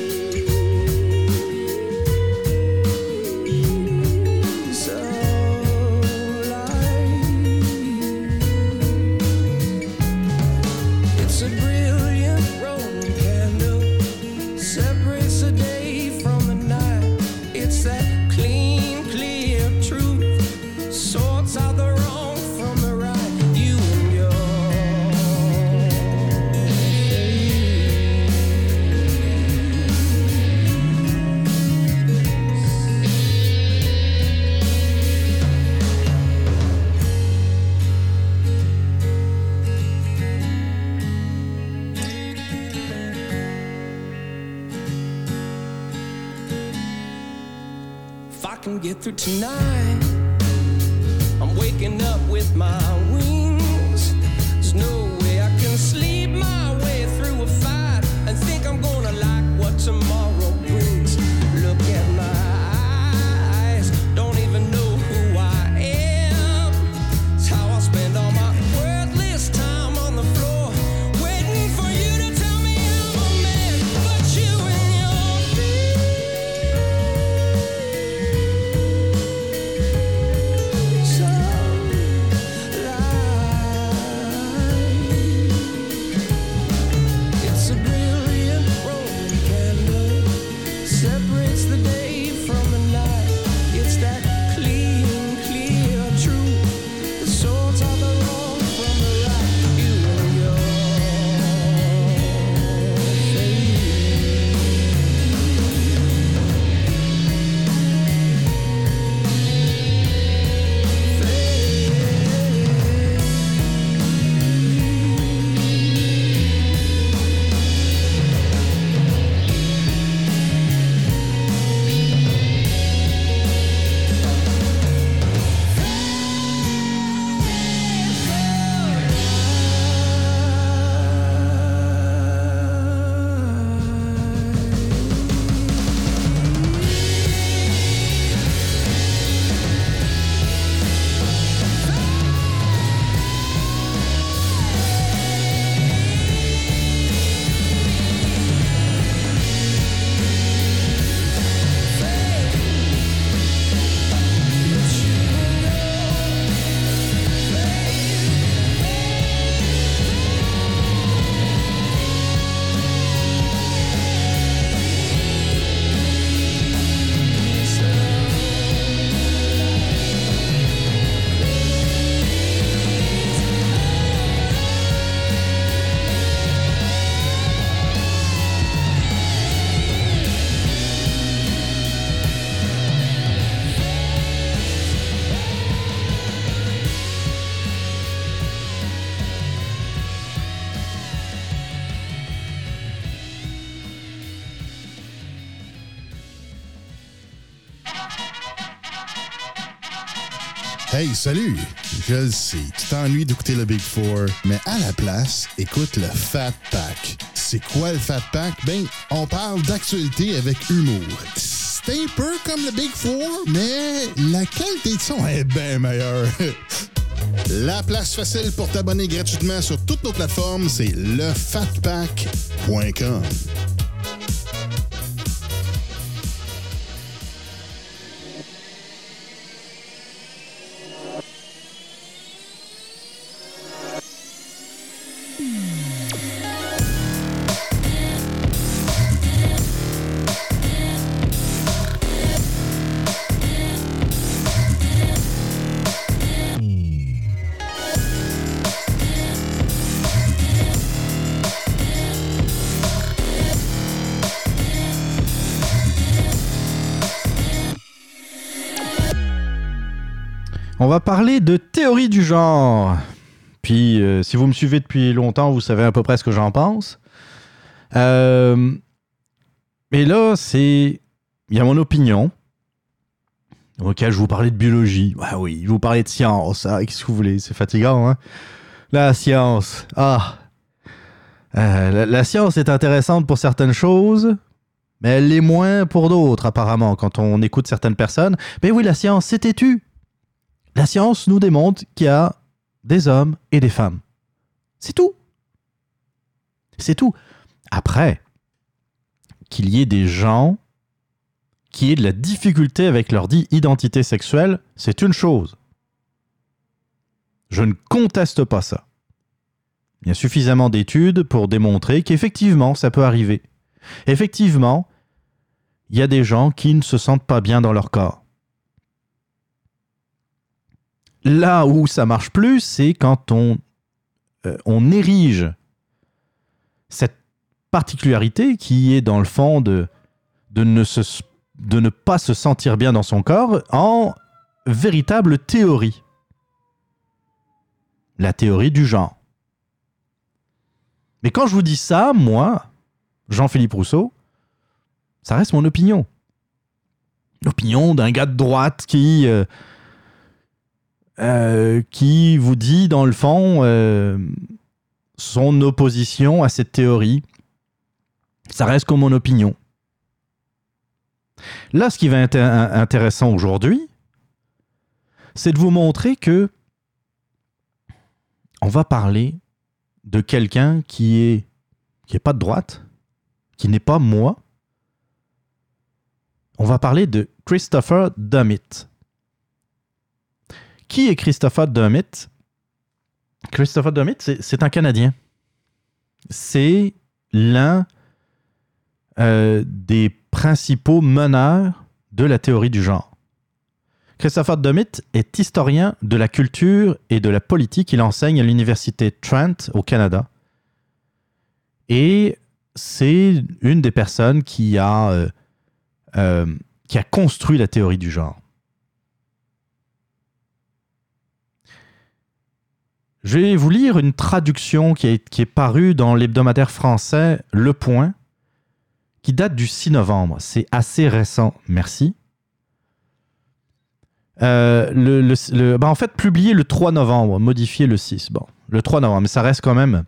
Salut! Je le sais, tu t'ennuies d'écouter le Big Four, mais à la place, écoute le Fat Pack. C'est quoi le Fat Pack? Ben, on parle d'actualité avec humour. C'est un peu comme le Big Four, mais la qualité de son est bien meilleure. <laughs> La place facile pour t'abonner gratuitement sur toutes nos plateformes, c'est lefatpack.com. va parler de théorie du genre. Puis, euh, si vous me suivez depuis longtemps, vous savez à peu près ce que j'en pense. Euh, mais là, c'est il y a mon opinion. Ok, je vous parlais de biologie. Ah oui, je vous parlais de science. Ah, qu'est-ce que vous voulez C'est fatigant, hein La science. Ah. Euh, la, science est intéressante pour certaines choses, mais elle l'est moins pour d'autres, apparemment, quand on écoute certaines personnes. Mais oui, la science, c'est têtu. La science nous démontre qu'il y a des hommes et des femmes. C'est tout. C'est tout. Après, qu'il y ait des gens qui aient de la difficulté avec leur identité sexuelle, c'est une chose. Je ne conteste pas ça. Il y a suffisamment d'études pour démontrer qu'effectivement, ça peut arriver. Effectivement, il y a des gens qui ne se sentent pas bien dans leur corps. Là où ça marche plus, c'est quand on, euh, on érige cette particularité qui est dans le fond de, ne de ne pas se sentir bien dans son corps en véritable théorie. La théorie du genre. Mais quand je vous dis ça, moi, Jean-Philippe Rousseau, ça reste mon opinion. L'opinion d'un gars de droite qui, euh, euh, qui vous dit, dans le fond, euh, son opposition à cette théorie. Ça reste comme mon opinion. Là, ce qui va être intéressant aujourd'hui, c'est de vous montrer que on va parler de quelqu'un qui est qui est pas de droite, qui n'est pas moi. On va parler de Christopher Dummit. Qui est Christopher Dummit Christopher Dummit, c'est un Canadien. C'est l'un euh, des principaux meneurs de la théorie du genre. Christopher Dummit est historien de la culture et de la politique. Il enseigne à l'université Trent au Canada. Et c'est une des personnes qui a, euh, euh, qui a construit la théorie du genre. Je vais vous lire une traduction qui est, parue dans l'hebdomadaire français Le Point, qui date du 6 novembre. C'est assez récent, merci. Euh, bah, en fait, publié le 3 novembre, modifié le 6. Bon, le 3 novembre, mais ça reste quand même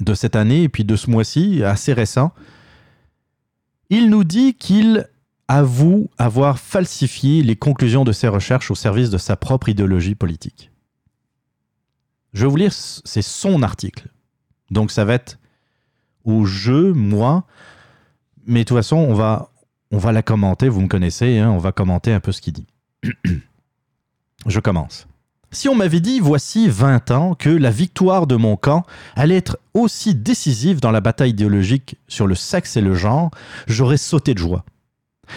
de cette année et puis de ce mois-ci, assez récent. Il nous dit qu'il avoue avoir falsifié les conclusions de ses recherches au service de sa propre idéologie politique. Je vais vous lire, c'est son article. Donc ça va être au jeu, moi. Mais de toute façon, on va, on va la commenter, vous me connaissez, hein, on va commenter un peu ce qu'il dit. <clears throat> Je commence. Si on m'avait dit, voici 20 ans, que la victoire de mon camp allait être aussi décisive dans la bataille idéologique sur le sexe et le genre, j'aurais sauté de joie.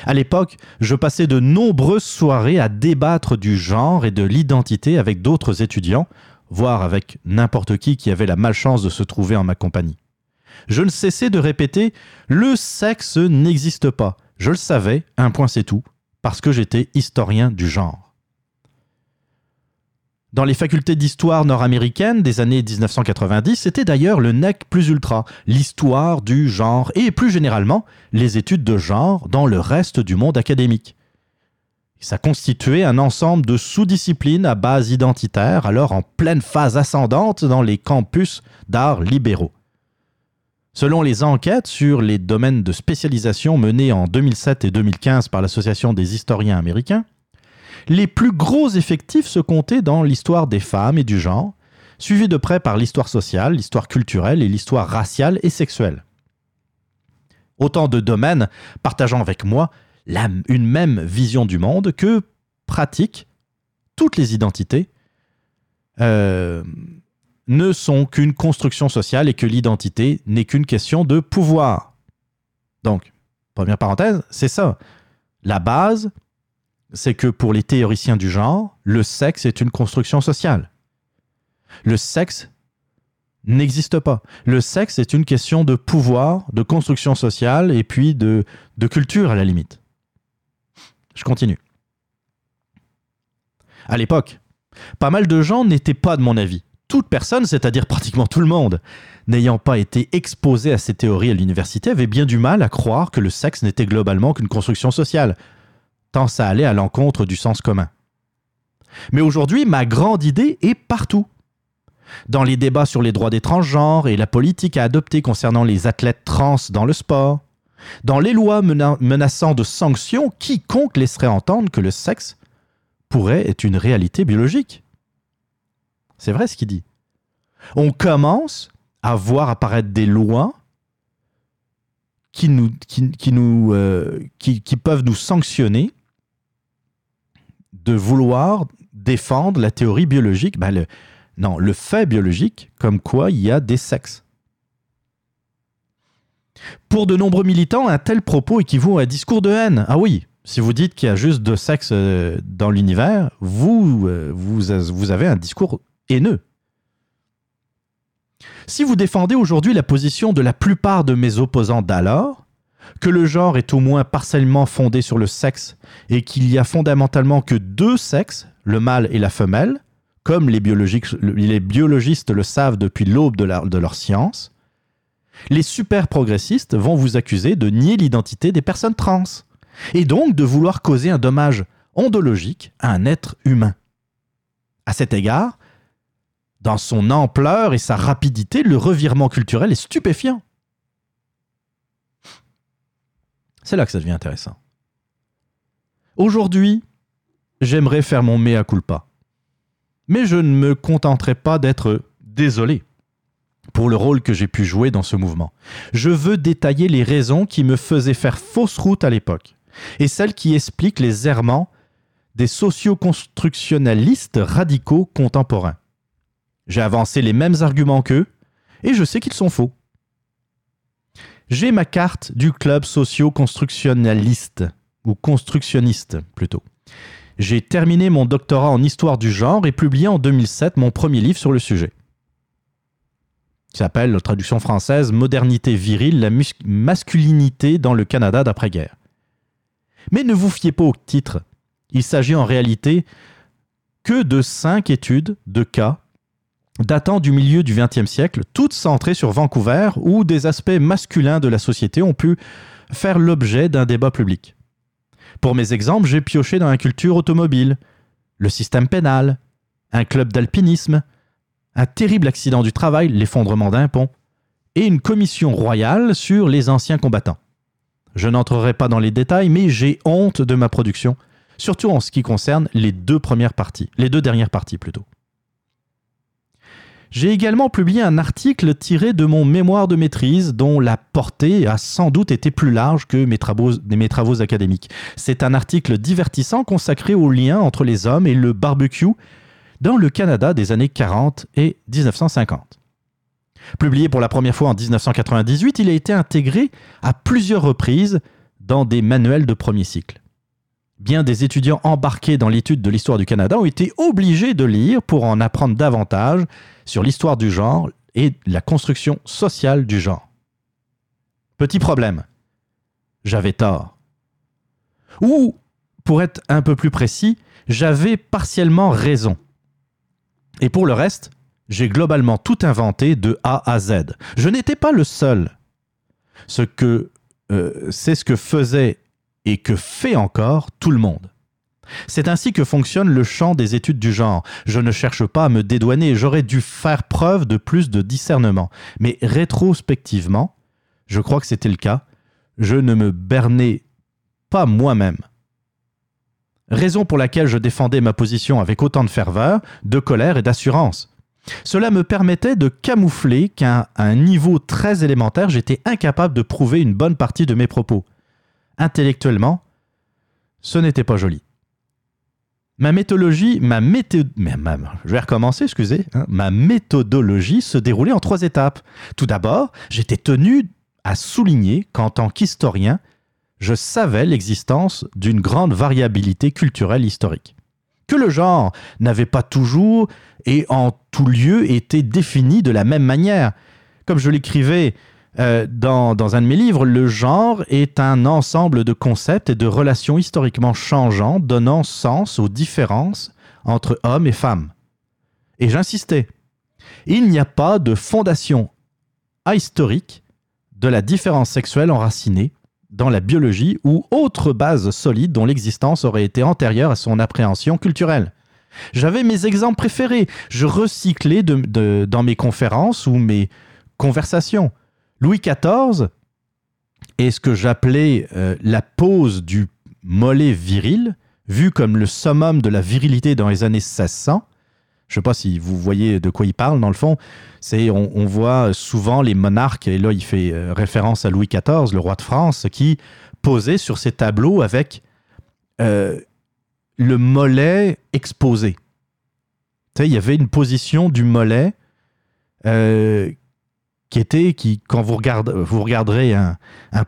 À l'époque, je passais de nombreuses soirées à débattre du genre et de l'identité avec d'autres étudiants, voire avec n'importe qui qui avait la malchance de se trouver en ma compagnie. Je ne cessais de répéter Le sexe n'existe pas. Je le savais, un point c'est tout, parce que j'étais historien du genre. Dans les facultés d'histoire nord-américaines des années 1990, c'était d'ailleurs le NEC plus ultra, l'histoire du genre et plus généralement les études de genre dans le reste du monde académique. Ça constituait un ensemble de sous-disciplines à base identitaire, alors en pleine phase ascendante dans les campus d'art libéraux. Selon les enquêtes sur les domaines de spécialisation menées en 2007 et 2015 par l'Association des historiens américains, les plus gros effectifs se comptaient dans l'histoire des femmes et du genre, suivis de près par l'histoire sociale, l'histoire culturelle et l'histoire raciale et sexuelle. Autant de domaines partageant avec moi une même vision du monde que pratiquent toutes les identités euh, ne sont qu'une construction sociale et que l'identité n'est qu'une question de pouvoir. Donc, première parenthèse, c'est ça. La base, c'est que pour les théoriciens du genre, le sexe est une construction sociale. Le sexe n'existe pas. Le sexe est une question de pouvoir, de construction sociale et puis de, de culture à la limite. Je continue. À l'époque, pas mal de gens n'étaient pas de mon avis. toute personne, c'est-à-dire pratiquement tout le monde, n'ayant pas été exposé à ces théories à l'université, avait bien du mal à croire que le sexe n'était globalement qu'une construction sociale, tant ça allait à l'encontre du sens commun. Mais aujourd'hui, ma grande idée est partout. Dans les débats sur les droits des transgenres et la politique à adopter concernant les athlètes trans dans le sport, dans les lois menaçant de sanctions quiconque laisserait entendre que le sexe pourrait être une réalité biologique. C'est vrai ce qu'il dit. On commence à voir apparaître des lois qui, nous, qui, nous, euh, qui, peuvent nous sanctionner de vouloir défendre la théorie biologique, ben non, le fait biologique, comme quoi il y a des sexes. Pour de nombreux militants, un tel propos équivaut à un discours de haine. Ah oui, si vous dites qu'il y a juste deux sexes euh, dans l'univers, vous, euh, vous, vous avez un discours haineux. Si vous défendez aujourd'hui la position de la plupart de mes opposants d'alors, que le genre est au moins partiellement fondé sur le sexe et qu'il y a fondamentalement que deux sexes, le mâle et la femelle, comme les, biologistes le savent depuis l'aube de leur science, les super progressistes vont vous accuser de nier l'identité des personnes trans, et donc de vouloir causer un dommage ondologique à un être humain. À cet égard, dans son ampleur et sa rapidité, le revirement culturel est stupéfiant. C'est là que ça devient intéressant. Aujourd'hui, j'aimerais faire mon mea culpa. Mais je ne me contenterai pas d'être désolé pour le rôle que j'ai pu jouer dans ce mouvement. Je veux détailler les raisons qui me faisaient faire fausse route à l'époque et celles qui expliquent les errements des socio-constructionnalistes radicaux contemporains. J'ai avancé les mêmes arguments qu'eux et je sais qu'ils sont faux. J'ai ma carte du club socio-constructionnaliste, ou constructionniste plutôt. J'ai terminé mon doctorat en histoire du genre et publié en 2007 mon premier livre sur le sujet. Qui s'appelle, traduction française, Modernité virile, la masculinité dans le Canada d'après-guerre. Mais ne vous fiez pas au titre. Il s'agit en réalité que de cinq études de cas datant du milieu du XXe siècle, toutes centrées sur Vancouver, où des aspects masculins de la société ont pu faire l'objet d'un débat public. Pour mes exemples, j'ai pioché dans la culture automobile, le système pénal, un club d'alpinisme, un terrible accident du travail, l'effondrement d'un pont, et une commission royale sur les anciens combattants. Je n'entrerai pas dans les détails, mais j'ai honte de ma production, surtout en ce qui concerne les deux premières parties, les deux dernières parties plutôt. J'ai également publié un article tiré de mon mémoire de maîtrise dont la portée a sans doute été plus large que mes travaux, académiques. C'est un article divertissant consacré au lien entre les hommes et le barbecue dans le Canada des années 40 et 1950. Publié pour la première fois en 1998, il a été intégré à plusieurs reprises dans des manuels de premier cycle. Bien des étudiants embarqués dans l'étude de l'histoire du Canada ont été obligés de lire pour en apprendre davantage sur l'histoire du genre et la construction sociale du genre. Petit problème, j'avais tort. Ou, pour être un peu plus précis, j'avais partiellement raison. Et pour le reste, j'ai globalement tout inventé de A à Z. Je n'étais pas le seul. Ce que euh, c'est ce que faisait et que fait encore tout le monde. C'est ainsi que fonctionne le champ des études du genre. Je ne cherche pas à me dédouaner, j'aurais dû faire preuve de plus de discernement. Mais rétrospectivement, je crois que c'était le cas, je ne me bernais pas moi-même. Raison pour laquelle je défendais ma position avec autant de ferveur, de colère et d'assurance. Cela me permettait de camoufler qu'à un niveau très élémentaire, j'étais incapable de prouver une bonne partie de mes propos. Intellectuellement, ce n'était pas joli. Ma méthodologie, ma méthode, je vais recommencer, excusez, hein? ma méthodologie se déroulait en trois étapes. Tout d'abord, j'étais tenu à souligner qu'en tant qu'historien, je savais l'existence d'une grande variabilité culturelle historique. Que le genre n'avait pas toujours et en tout lieu été défini de la même manière. Comme je l'écrivais euh, dans, dans, un de mes livres, le genre est un ensemble de concepts et de relations historiquement changeants donnant sens aux différences entre hommes et femmes. Et j'insistais, Il n'y a pas de fondation historique de la différence sexuelle enracinée dans la biologie ou autre base solide dont l'existence aurait été antérieure à son appréhension culturelle. J'avais mes exemples préférés. Je recyclais dans mes conférences ou mes conversations. Louis XIV est ce que j'appelais euh, la pose du mollet viril, vu comme le summum de la virilité dans les années 1600. Je ne sais pas si vous voyez de quoi il parle, dans le fond. C'est on, voit souvent les monarques, et là il fait euh, référence à Louis XIV, le roi de France, qui posait sur ses tableaux avec euh, le mollet exposé. Il y avait une position du mollet euh, qui était, qui, quand vous, regardez, vous regarderez un,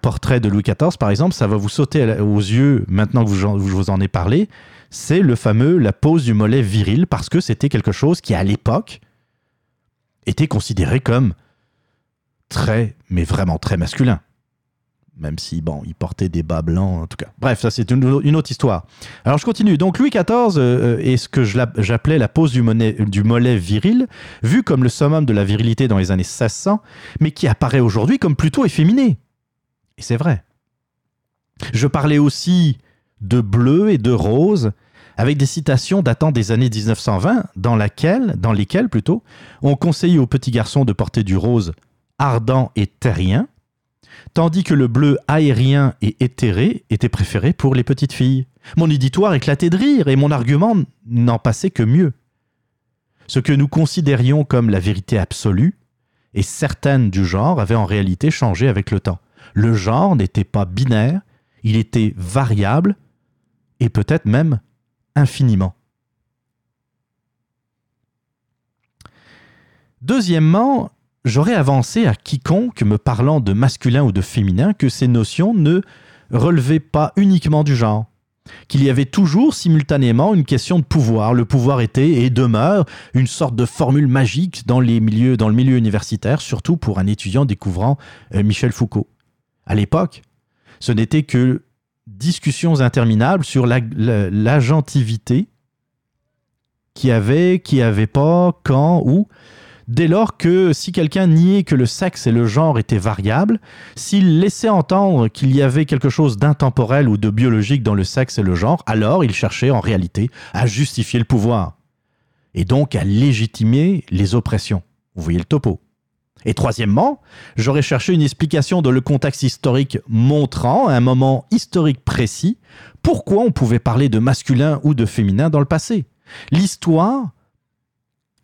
portrait de Louis XIV, par exemple, ça va vous sauter aux yeux maintenant que je vous en ai parlé. C'est le fameux, la pose du mollet viril, parce que c'était quelque chose qui, à l'époque, était considéré comme très, mais vraiment très masculin même si, bon, il portait des bas blancs, en tout cas. Bref, ça, c'est une, autre histoire. Alors, je continue. Donc, Louis XIV euh, est ce que j'appelais la pose du, du, mollet viril, vu comme le summum de la virilité dans les années 1600, mais qui apparaît aujourd'hui comme plutôt efféminé. Et c'est vrai. Je parlais aussi de bleu et de rose, avec des citations datant des années 1920, dans, laquelle, dans lesquelles, plutôt, on conseillait aux petits garçons de porter du rose ardent et terrien, tandis que le bleu aérien et éthéré était préféré pour les petites filles. Mon éditoire éclatait de rire et mon argument n'en passait que mieux. Ce que nous considérions comme la vérité absolue et certaine du genre avait en réalité changé avec le temps. Le genre n'était pas binaire, il était variable et peut-être même infiniment. Deuxièmement, j'aurais avancé à quiconque me parlant de masculin ou de féminin que ces notions ne relevaient pas uniquement du genre, qu'il y avait toujours simultanément une question de pouvoir. Le pouvoir était et demeure une sorte de formule magique dans, dans le milieu universitaire, surtout pour un étudiant découvrant euh, Michel Foucault. À l'époque, ce n'était que discussions interminables sur l'agentivité la, qui avait, qui avait pas, quand, où, dès lors que si quelqu'un niait que le sexe et le genre étaient variables, s'il laissait entendre qu'il y avait quelque chose d'intemporel ou de biologique dans le sexe et le genre, alors il cherchait en réalité à justifier le pouvoir, et donc à légitimer les oppressions. Vous voyez le topo. Et troisièmement, j'aurais cherché une explication dans le contexte historique montrant, un moment historique précis, pourquoi on pouvait parler de masculin ou de féminin dans le passé. L'histoire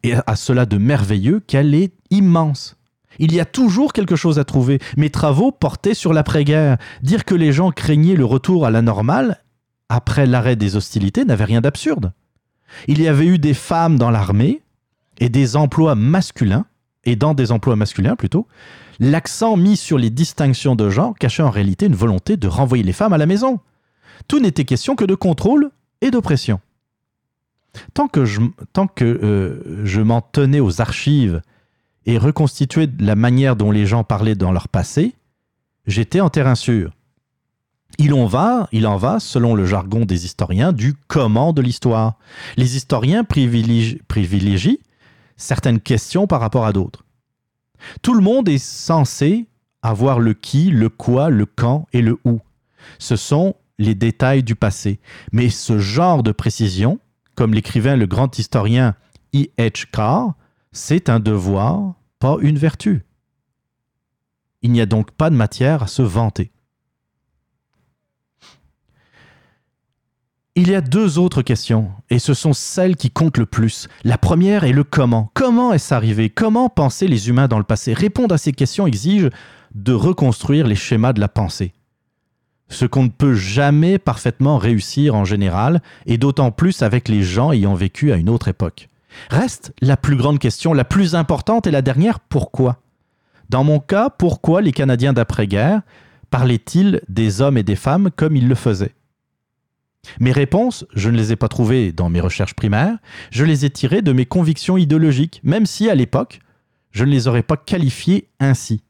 et à cela de merveilleux qu'elle est immense. Il y a toujours quelque chose à trouver. Mes travaux portaient sur l'après-guerre. Dire que les gens craignaient le retour à la normale après l'arrêt des hostilités n'avait rien d'absurde. Il y avait eu des femmes dans l'armée et des emplois masculins, et dans des emplois masculins plutôt, l'accent mis sur les distinctions de genre cachait en réalité une volonté de renvoyer les femmes à la maison. Tout n'était question que de contrôle et d'oppression. Tant que je, tant que, euh, je m'en tenais aux archives et reconstituais la manière dont les gens parlaient dans leur passé, j'étais en terrain sûr. Il en va, il en va, selon le jargon des historiens, du comment de l'histoire. Les historiens privilégient, privilégient certaines questions par rapport à d'autres. Tout le monde est censé avoir le qui, le quoi, le quand et le où. Ce sont les détails du passé. Mais ce genre de précision comme l'écrivait le grand historien E. H. Carr, c'est un devoir, pas une vertu. Il n'y a donc pas de matière à se vanter. Il y a deux autres questions, et ce sont celles qui comptent le plus. La première est le comment. Comment est-ce arrivé? Comment pensaient les humains dans le passé? Répondre à ces questions exige de reconstruire les schémas de la pensée ce qu'on ne peut jamais parfaitement réussir en général, et d'autant plus avec les gens ayant vécu à une autre époque. Reste la plus grande question, la plus importante et la dernière, pourquoi? Dans mon cas, pourquoi les Canadiens d'après-guerre parlaient-ils des hommes et des femmes comme ils le faisaient? Mes réponses, je ne les ai pas trouvées dans mes recherches primaires, je les ai tirées de mes convictions idéologiques, même si à l'époque, je ne les aurais pas qualifiées ainsi.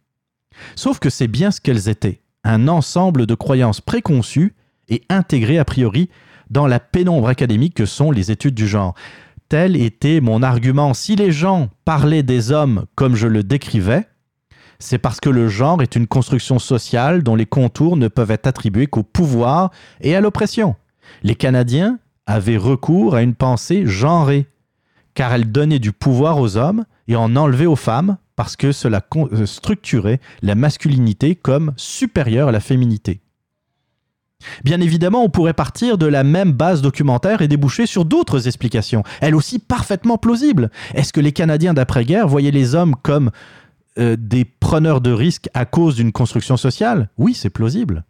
Sauf que c'est bien ce qu'elles étaient un ensemble de croyances préconçues et intégrées a priori dans la pénombre académique que sont les études du genre. tel était mon argument. Si les gens parlaient des hommes comme je le décrivais, c'est parce que le genre est une construction sociale dont les contours ne peuvent être attribués qu'au pouvoir et à l'oppression. Les Canadiens avaient recours à une pensée genrée, car elle donnait du pouvoir aux hommes et en enlevait aux femmes, parce que cela euh, structurait la masculinité comme supérieure à la féminité. Bien évidemment, on pourrait partir de la même base documentaire et déboucher sur d'autres explications, elles aussi parfaitement plausibles. Est-ce que les Canadiens d'après-guerre voyaient les hommes comme euh, des preneurs de risques à cause d'une construction sociale? Oui, c'est plausible.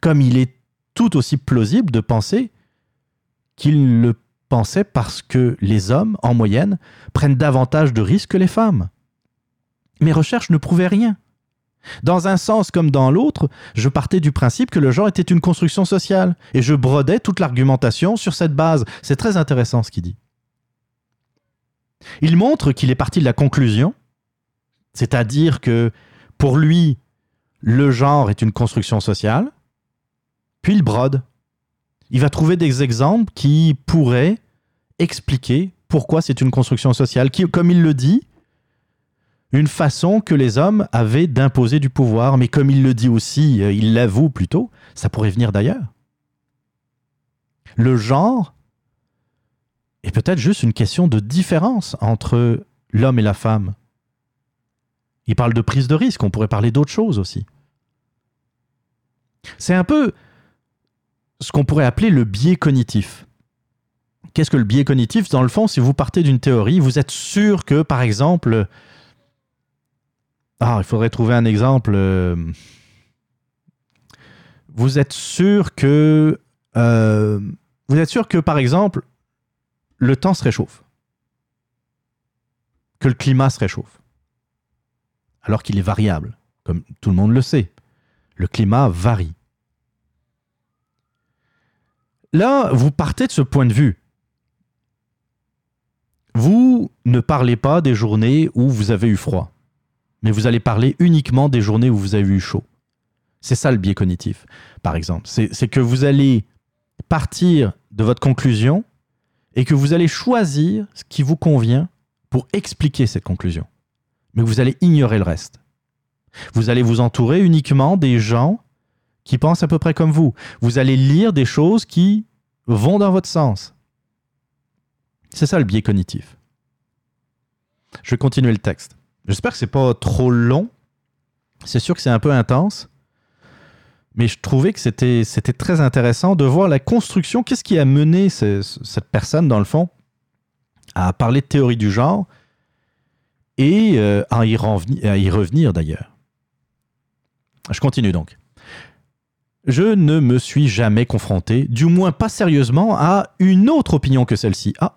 Comme il est tout aussi plausible de penser qu'ils le pensaient parce que les hommes, en moyenne, prennent davantage de risques que les femmes. Mes recherches ne prouvaient rien. Dans un sens comme dans l'autre, je partais du principe que le genre était une construction sociale, et je brodais toute l'argumentation sur cette base. C'est très intéressant ce qu'il dit. Il montre qu'il est parti de la conclusion, c'est-à-dire que pour lui, le genre est une construction sociale, puis il brode. Il va trouver des exemples qui pourraient expliquer pourquoi c'est une construction sociale, qui, comme il le dit, une façon que les hommes avaient d'imposer du pouvoir, mais comme il le dit aussi, euh, il l'avoue plutôt, ça pourrait venir d'ailleurs. Le genre est peut-être juste une question de différence entre l'homme et la femme. Il parle de prise de risque, on pourrait parler d'autre chose aussi. C'est un peu ce qu'on pourrait appeler le biais cognitif. Qu'est-ce que le biais cognitif? Dans le fond, si vous partez d'une théorie, vous êtes sûr que, par exemple, ah, il faudrait trouver un exemple. Euh, vous êtes sûr que. Euh, vous êtes sûr que, par exemple, le temps se réchauffe. Que le climat se réchauffe. Alors qu'il est variable, comme tout le monde le sait. Le climat varie. Là, vous partez de ce point de vue. Vous ne parlez pas des journées où vous avez eu froid mais vous allez parler uniquement des journées où vous avez eu chaud. C'est ça le biais cognitif, par exemple. C'est que vous allez partir de votre conclusion et que vous allez choisir ce qui vous convient pour expliquer cette conclusion. Mais vous allez ignorer le reste. Vous allez vous entourer uniquement des gens qui pensent à peu près comme vous. Vous allez lire des choses qui vont dans votre sens. C'est ça le biais cognitif. Je vais continuer le texte. J'espère que c'est pas trop long. C'est sûr que c'est un peu intense. Mais je trouvais que c'était, très intéressant de voir la construction. Qu'est-ce qui a mené cette personne, dans le fond, à parler de théorie du genre et euh, à y revenir d'ailleurs? Je continue donc. Je ne me suis jamais confronté, du moins pas sérieusement, à une autre opinion que celle-ci. Ah,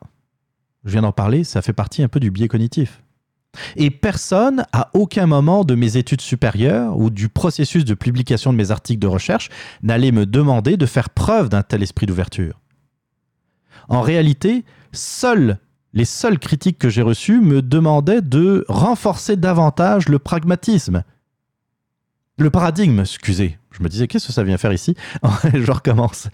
je viens d'en parler, ça fait partie un peu du biais cognitif. Et personne, à aucun moment de mes études supérieures ou du processus de publication de mes articles de recherche, n'allait me demander de faire preuve d'un tel esprit d'ouverture. En réalité, seuls les seules critiques que j'ai reçues me demandaient de renforcer davantage le pragmatisme. Le paradigme, excusez. Je me disais, qu'est-ce que ça vient faire ici <laughs> Je recommence.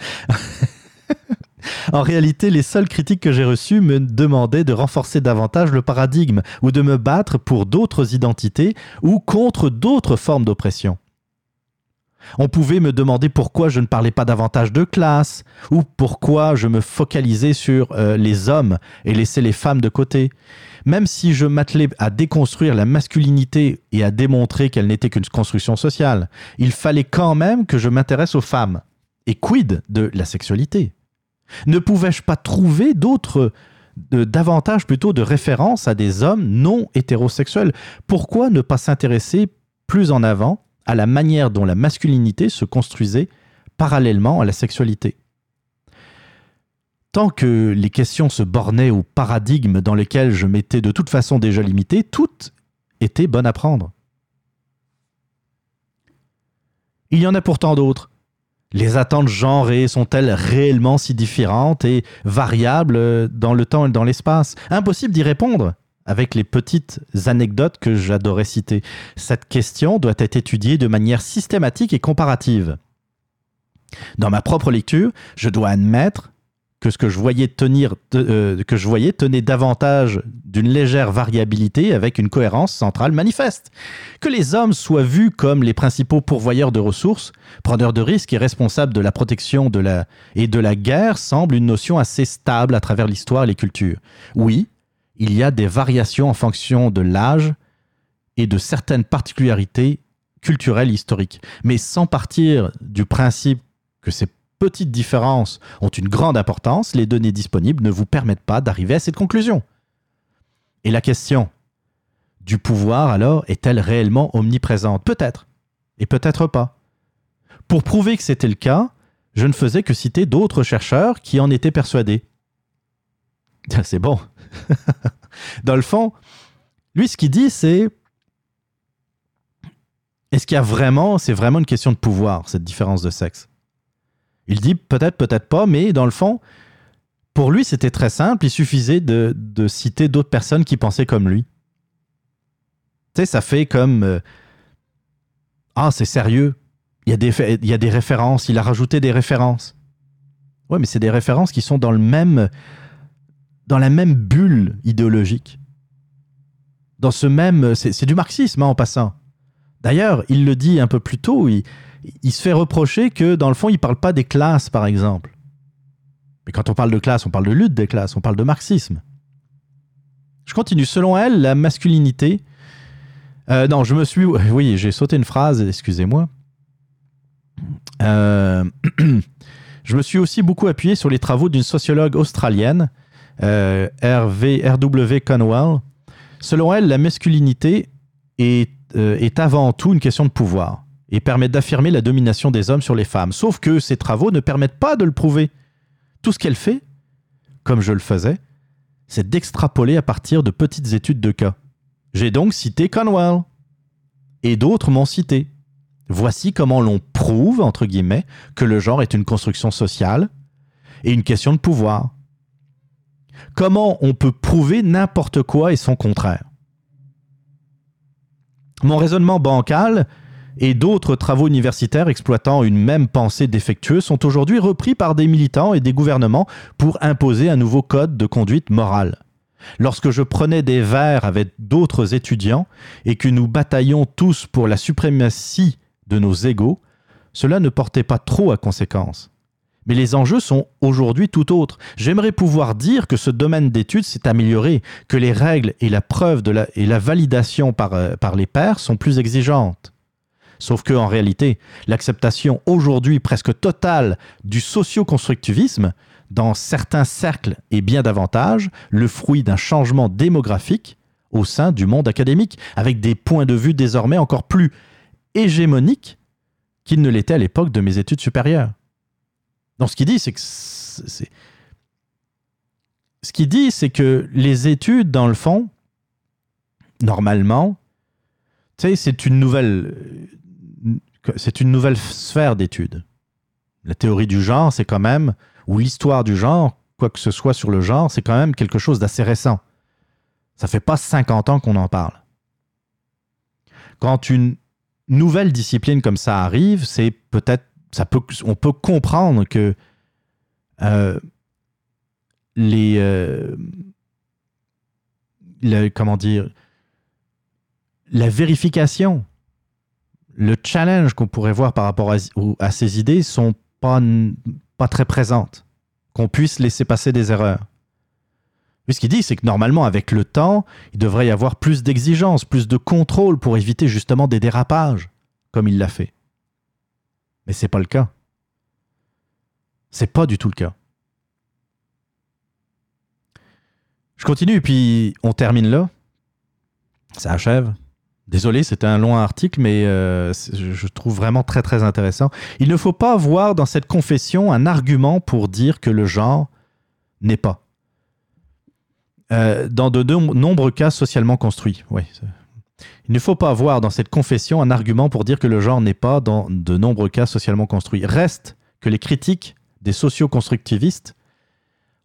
En réalité, les seules critiques que j'ai reçues me demandaient de renforcer davantage le paradigme ou de me battre pour d'autres identités ou contre d'autres formes d'oppression. On pouvait me demander pourquoi je ne parlais pas davantage de classe, ou pourquoi je me focalisais sur euh, les hommes et laissais les femmes de côté. Même si je m'attelais à déconstruire la masculinité et à démontrer qu'elle n'était qu'une construction sociale, il fallait quand même que je m'intéresse aux femmes. Et quid de la sexualité ne pouvais-je pas trouver d'autres davantage plutôt de références à des hommes non hétérosexuels? Pourquoi ne pas s'intéresser plus en avant à la manière dont la masculinité se construisait parallèlement à la sexualité? Tant que les questions se bornaient au paradigme dans lequel je m'étais de toute façon déjà limité, tout était bon à prendre. Il y en a pourtant d'autres, les attentes genrées sont-elles réellement si différentes et variables dans le temps et dans l'espace? Impossible d'y répondre avec les petites anecdotes que j'adorais citer. Cette question doit être étudiée de manière systématique et comparative. Dans ma propre lecture, je dois admettre que ce que je voyais tenir, euh, que je voyais tenait davantage d'une légère variabilité avec une cohérence centrale manifeste. Que les hommes soient vus comme les principaux pourvoyeurs de ressources, preneurs de risques et responsables de la protection de la, et de la guerre semble une notion assez stable à travers l'histoire et les cultures. Oui, il y a des variations en fonction de l'âge et de certaines particularités culturelles historiques, mais sans partir du principe que c'est petites différences ont une grande importance, les données disponibles ne vous permettent pas d'arriver à cette conclusion. Et la question du pouvoir, alors, est-elle réellement omniprésente? Peut-être, et peut-être pas. Pour prouver que c'était le cas, je ne faisais que citer d'autres chercheurs qui en étaient persuadés. <laughs> C'est bon. <laughs> Dans le fond, lui, ce qu'il dit, c'est est-ce qu'il y a vraiment, c'est vraiment une question de pouvoir, cette différence de sexe? Il dit peut-être, peut-être pas, mais dans le fond, pour lui, c'était très simple. Il suffisait de, citer d'autres personnes qui pensaient comme lui. Tu sais, ça fait comme euh, Ah, c'est sérieux. Il y, a des, références. Il a rajouté des références. Ouais, mais c'est des références qui sont dans le même. dans la même bulle idéologique. Dans ce même. C'est du marxisme, hein, en passant. D'ailleurs, il le dit un peu plus tôt. Il se fait reprocher que, dans le fond, il ne parle pas des classes, par exemple. Mais quand on parle de classe, on parle de lutte des classes, on parle de marxisme. Je continue. Selon elle, la masculinité. Euh, non, je me suis. Oui, j'ai sauté une phrase, excusez-moi. Euh, <clears throat> je me suis aussi beaucoup appuyé sur les travaux d'une sociologue australienne, euh, R.W. Conwell. Selon elle, la masculinité est avant tout une question de pouvoir et permettent d'affirmer la domination des hommes sur les femmes. Sauf que ces travaux ne permettent pas de le prouver. Tout ce qu'elle fait, comme je le faisais, c'est d'extrapoler à partir de petites études de cas. J'ai donc cité Conwell. Et d'autres m'ont cité. Voici comment l'on prouve, entre guillemets, que le genre est une construction sociale et une question de pouvoir. Comment on peut prouver n'importe quoi et son contraire? Mon raisonnement bancal et d'autres travaux universitaires exploitant une même pensée défectueuse sont aujourd'hui repris par des militants et des gouvernements pour imposer un nouveau code de conduite morale. Lorsque je prenais des verres avec d'autres étudiants et que nous bataillions tous pour la suprématie de nos égaux, cela ne portait pas trop à conséquence. Mais les enjeux sont aujourd'hui tout autres. J'aimerais pouvoir dire que ce domaine d'études s'est amélioré, que les règles et la preuve et la validation euh, par les pairs sont plus exigeantes. Sauf que, en réalité, l'acceptation aujourd'hui presque totale du socio-constructivisme dans certains cercles est bien davantage le fruit d'un changement démographique au sein du monde académique, avec des points de vue désormais encore plus hégémoniques qu'ils ne l'étaient à l'époque de mes études supérieures. Donc ce qu'il dit, c'est que. Ce qu'il dit, c'est que les études, dans le fond, normalement, c'est une nouvelle c'est une nouvelle sphère d'études. La théorie du genre, c'est quand même, ou l'histoire du genre, quoi que ce soit sur le genre, c'est quand même quelque chose d'assez récent. Ça fait pas 50 ans qu'on en parle. Quand une nouvelle discipline comme ça arrive, c'est peut-être, on peut comprendre que euh, les, euh, comment dire, la vérification le challenge qu'on pourrait voir par rapport à, ces idées sont pas, pas très présentes. Qu'on puisse laisser passer des erreurs. Puis ce qu'il dit, c'est que normalement, avec le temps, il devrait y avoir plus d'exigences, plus de contrôle pour éviter justement des dérapages, comme il l'a fait. Mais c'est pas le cas. C'est pas du tout le cas. Je continue, puis on termine là. Ça achève. Désolé, c'était un long article, mais euh, je trouve vraiment très très intéressant. Il ne faut pas voir dans cette confession un argument pour dire que le genre n'est pas. Euh, dans de, nombreux cas socialement construits. Oui. Il ne faut pas voir dans cette confession un argument pour dire que le genre n'est pas dans de nombreux cas socialement construits. Reste que les critiques des socio-constructivistes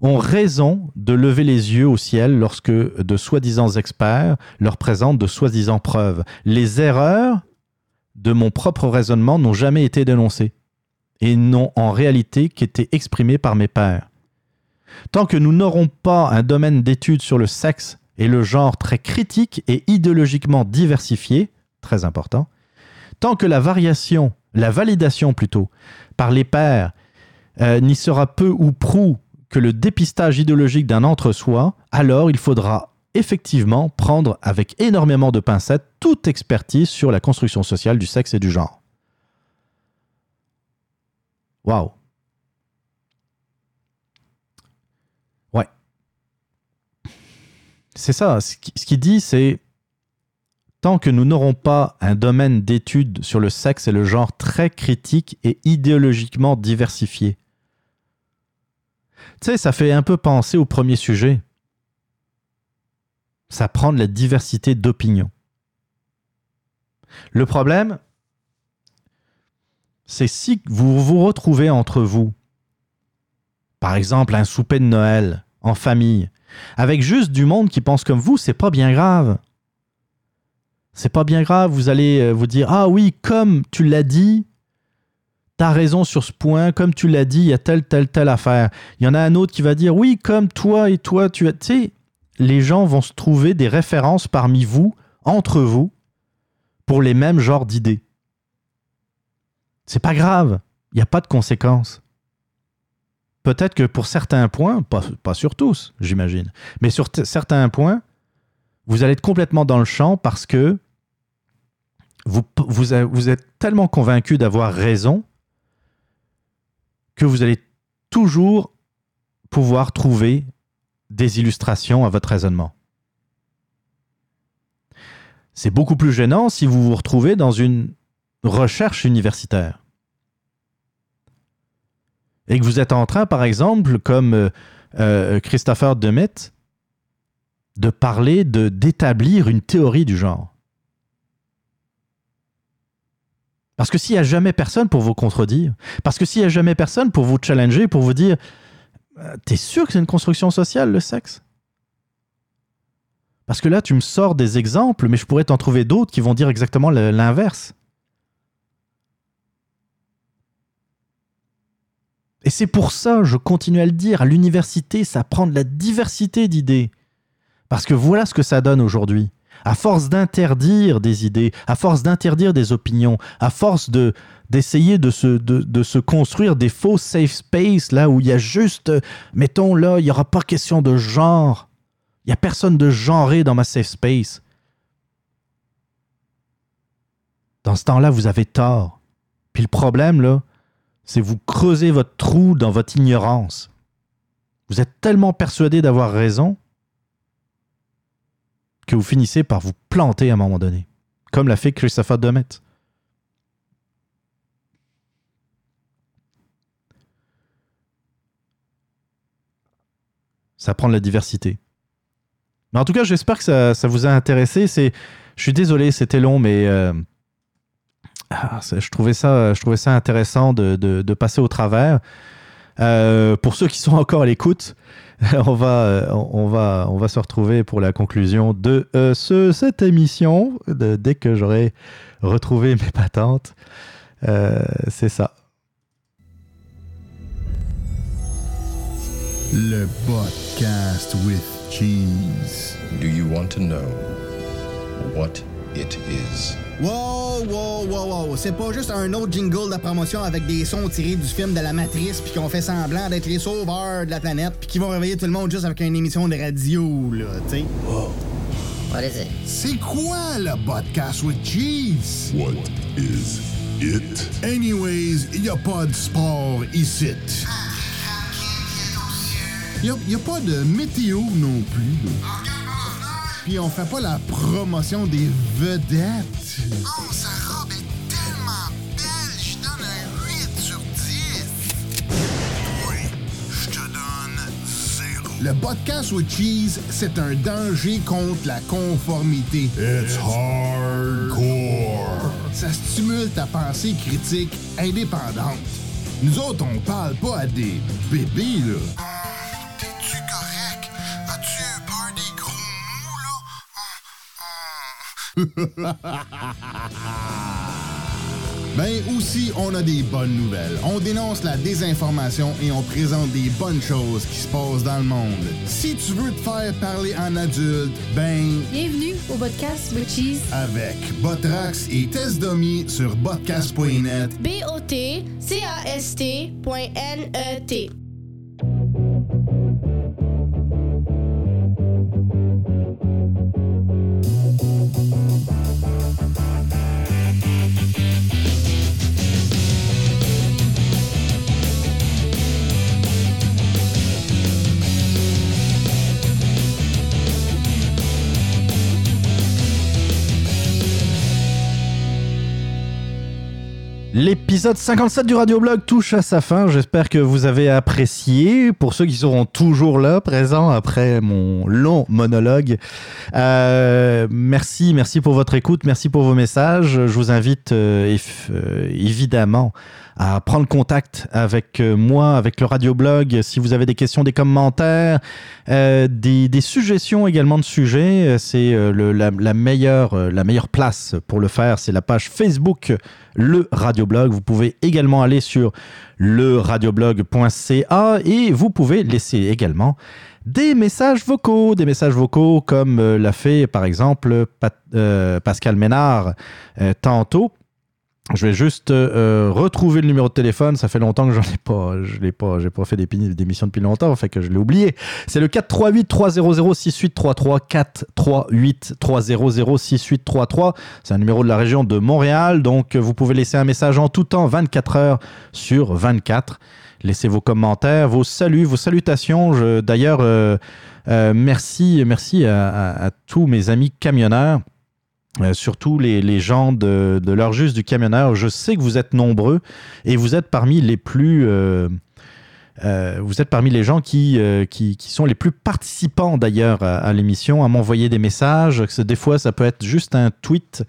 ont raison de lever les yeux au ciel lorsque de soi-disant experts leur présentent de soi-disant preuves. Les erreurs de mon propre raisonnement n'ont jamais été dénoncées et n'ont en réalité qu'été exprimées par mes pairs. Tant que nous n'aurons pas un domaine d'études sur le sexe et le genre très critique et idéologiquement diversifié, très important, tant que la variation, la validation plutôt, par les pairs euh, n'y sera peu ou prou le dépistage idéologique d'un entre-soi, alors il faudra effectivement prendre avec énormément de pincettes toute expertise sur la construction sociale du sexe et du genre. Waouh. Ouais. C'est ça. Ce qu'il dit, c'est tant que nous n'aurons pas un domaine d'études sur le sexe et le genre très critique et idéologiquement diversifié. Tu sais, ça fait un peu penser au premier sujet. Ça prend de la diversité d'opinions. Le problème, c'est si vous vous retrouvez entre vous, par exemple un souper de Noël en famille, avec juste du monde qui pense comme vous, c'est pas bien grave. C'est pas bien grave, vous allez euh, vous dire Ah oui, comme tu l'as dit, t'as raison sur ce point, comme tu l'as dit, il y a telle, telle, telle affaire. Il y en a un autre qui va dire Oui, comme toi et toi, tu sais, les gens vont se trouver des références parmi vous, entre vous, pour les mêmes genres d'idées. C'est pas grave, il n'y a pas de conséquences. Peut-être que pour certains points, pas, sur tous, j'imagine, mais sur certains points, vous allez être complètement dans le champ parce que vous, vous êtes tellement convaincu d'avoir raison que vous allez toujours pouvoir trouver des illustrations à votre raisonnement. C'est beaucoup plus gênant si vous vous retrouvez dans une recherche universitaire. Et que vous êtes en train, par exemple, comme euh, euh, Christopher Demet, de parler de d'établir une théorie du genre. Parce que s'il n'y a jamais personne pour vous contredire, parce que s'il n'y a jamais personne pour vous challenger, pour vous dire euh, T'es sûr que c'est une construction sociale, le sexe? Parce que là, tu me sors des exemples, mais je pourrais t'en trouver d'autres qui vont dire exactement l'inverse. Et c'est pour ça, je continue à le dire, à l'université, ça prend de la diversité d'idées. Parce que voilà ce que ça donne aujourd'hui. À force d'interdire des idées, à force d'interdire des opinions, à force de d'essayer de se, de, se construire des faux safe space là où il y a juste, mettons là, il n'y aura pas question de genre. Il n'y a personne de genré dans ma safe space. Dans ce temps-là, vous avez tort. Puis le problème, là, c'est vous creusez votre trou dans votre ignorance. Vous êtes tellement persuadé d'avoir raison que vous finissez par vous planter à un moment donné, comme l'a fait Christopher Demet. Ça prend de la diversité. Mais en tout cas, j'espère que ça, vous a intéressé. Je suis désolé, c'était long, mais euh, ah, je, trouvais ça, je trouvais ça intéressant de, passer au travers. Euh, pour ceux qui sont encore à l'écoute, <laughs> on va, on, va, on va se retrouver pour la conclusion de euh, ce, cette émission dès que j'aurai retrouvé mes <laughs> patentes. Euh, c'est ça. Le podcast with cheese. Do you want to know what it is? Wow, wow, wow, wow. C'est pas juste un autre jingle de promotion avec des sons tirés du film de la Matrice puis qu'on fait semblant d'être les sauveurs de la planète puis qui vont réveiller tout le monde juste avec une émission de radio, là, tu sais. Wow. What is it? C'est quoi le podcast with cheese? What is it? Anyways, y a pas de sport ici. Y a, y a pas de météo non plus. Puis on fait pas la promotion des vedettes. Oh, sa robe est tellement belle, je donne un 8 sur 10. Oui, je te donne 0. Le podcast with cheese, c'est un danger contre la conformité. It's hardcore. Ça stimule ta pensée critique indépendante. Nous autres, on parle pas à des bébés, là. T'es-tu correct? <laughs> Ben aussi, on a des bonnes nouvelles. On dénonce la désinformation et on présente des bonnes choses qui se passent dans le monde. Si tu veux te faire parler en adulte, ben... Bienvenue au podcast Witches. Avec Botrax et Test Dummy sur botcast.net. B-O-T-C-A-S-T.N-E-T. L'épisode 57 du Radioblog touche à sa fin. J'espère que vous avez apprécié. Pour ceux qui seront toujours là, présents après mon long monologue, euh, merci, merci pour votre écoute, merci pour vos messages. Je vous invite euh, euh, évidemment à prendre contact avec moi, avec le Radioblog, si vous avez des questions, des commentaires, des, suggestions également de sujets. C'est la, meilleure, la meilleure place pour le faire, c'est la page Facebook le radioblog. Vous pouvez également aller sur le radioblog.ca et vous pouvez laisser également des messages vocaux, des messages vocaux comme euh, l'a fait par exemple euh, Pascal Ménard euh, tantôt. Je vais juste euh, retrouver le numéro de téléphone. Ça fait longtemps que j'en ai pas. Je l'ai pas. J'ai pas fait d'émission depuis longtemps. Fait que je l'ai oublié. C'est le 438 300 6833 438 300 6833. C'est un numéro de la région de Montréal. Donc vous pouvez laisser un message en tout temps, 24 heures sur 24. Laissez vos commentaires, vos saluts, vos salutations. D'ailleurs, euh, euh, merci à tous mes amis camionneurs euh, surtout les, gens de, de l'heure juste du camionneur. Je sais que vous êtes nombreux et vous êtes parmi les plus... Euh, euh, vous êtes parmi les gens qui, qui, sont les plus participants d'ailleurs à, l'émission, à m'envoyer des messages. Des fois, ça peut être juste un tweet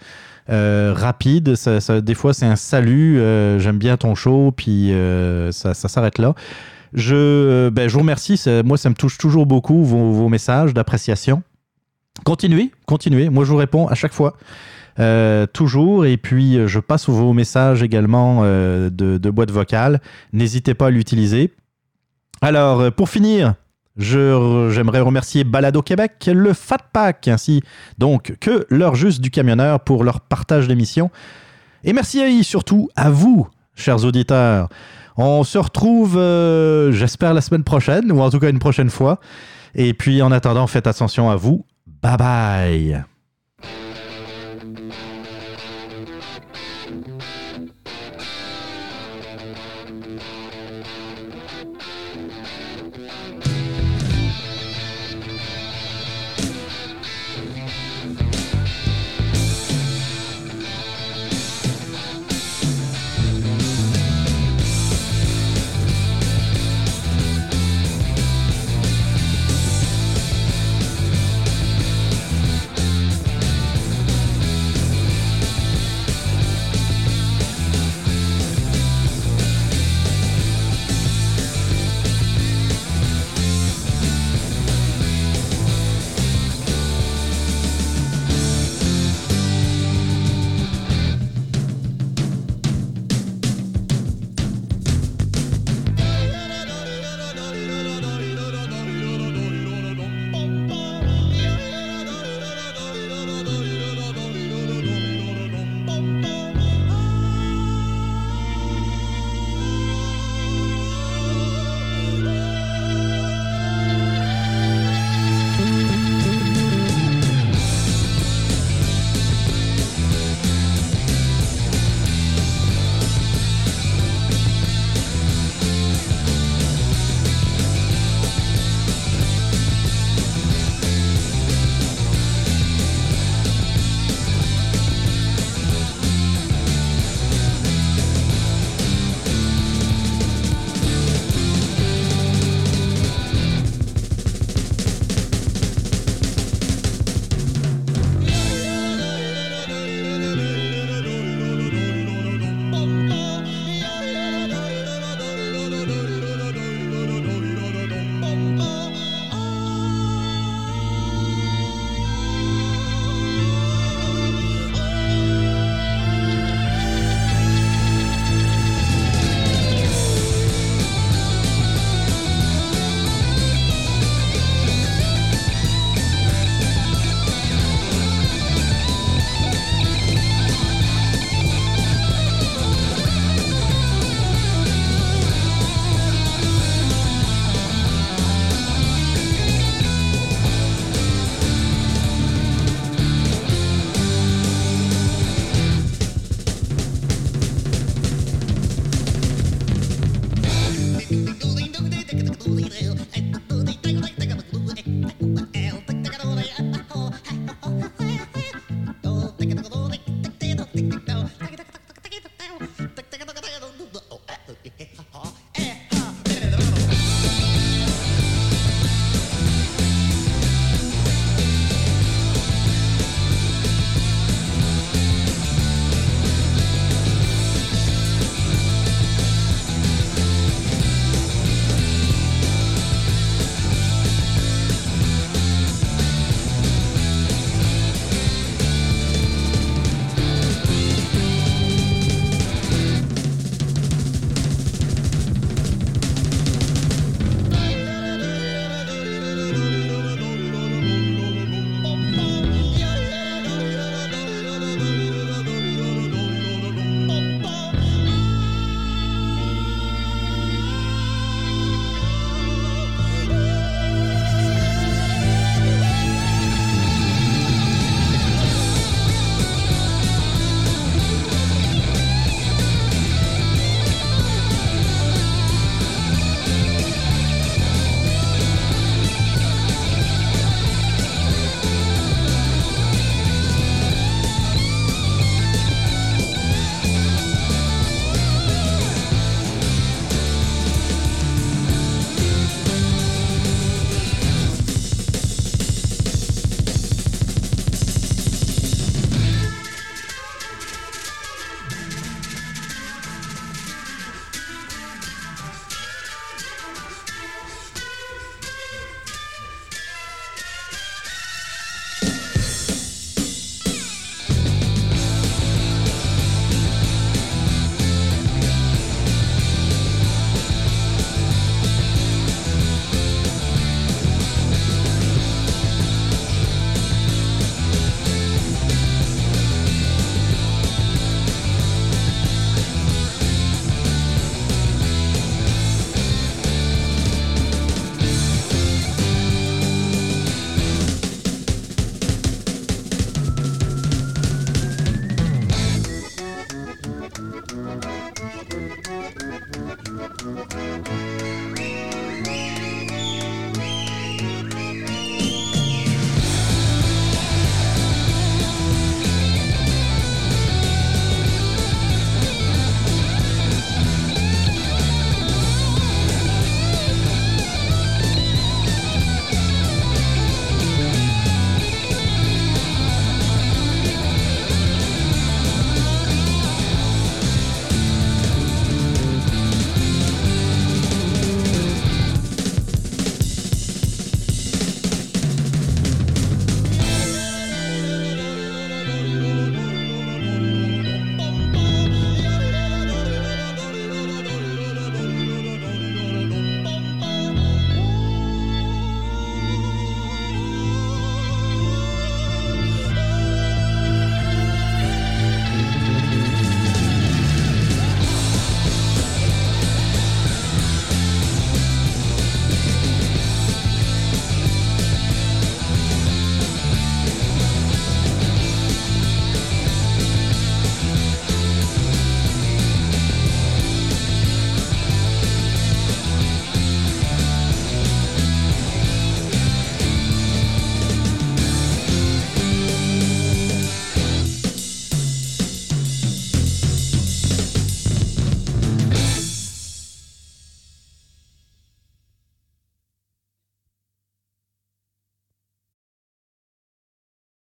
rapide. Des fois, c'est un salut. J'aime bien ton show, puis ça, s'arrête là. Je, ben, je vous remercie. Moi, ça me touche toujours beaucoup, vos messages d'appréciation. Continuez, continuez. Moi, je vous réponds à chaque fois. Euh, toujours. Et puis, euh, je passe vos messages également euh, de, boîte vocale. N'hésitez pas à l'utiliser. Alors, pour finir, j'aimerais remercier Balado Québec, le Fat Pack, ainsi donc que l'heure juste du camionneur pour leur partage d'émissions. Et merci surtout à vous, chers auditeurs. On se retrouve, j'espère, la semaine prochaine, ou en tout cas une prochaine fois. Et puis, en attendant, faites attention à vous Bye bye.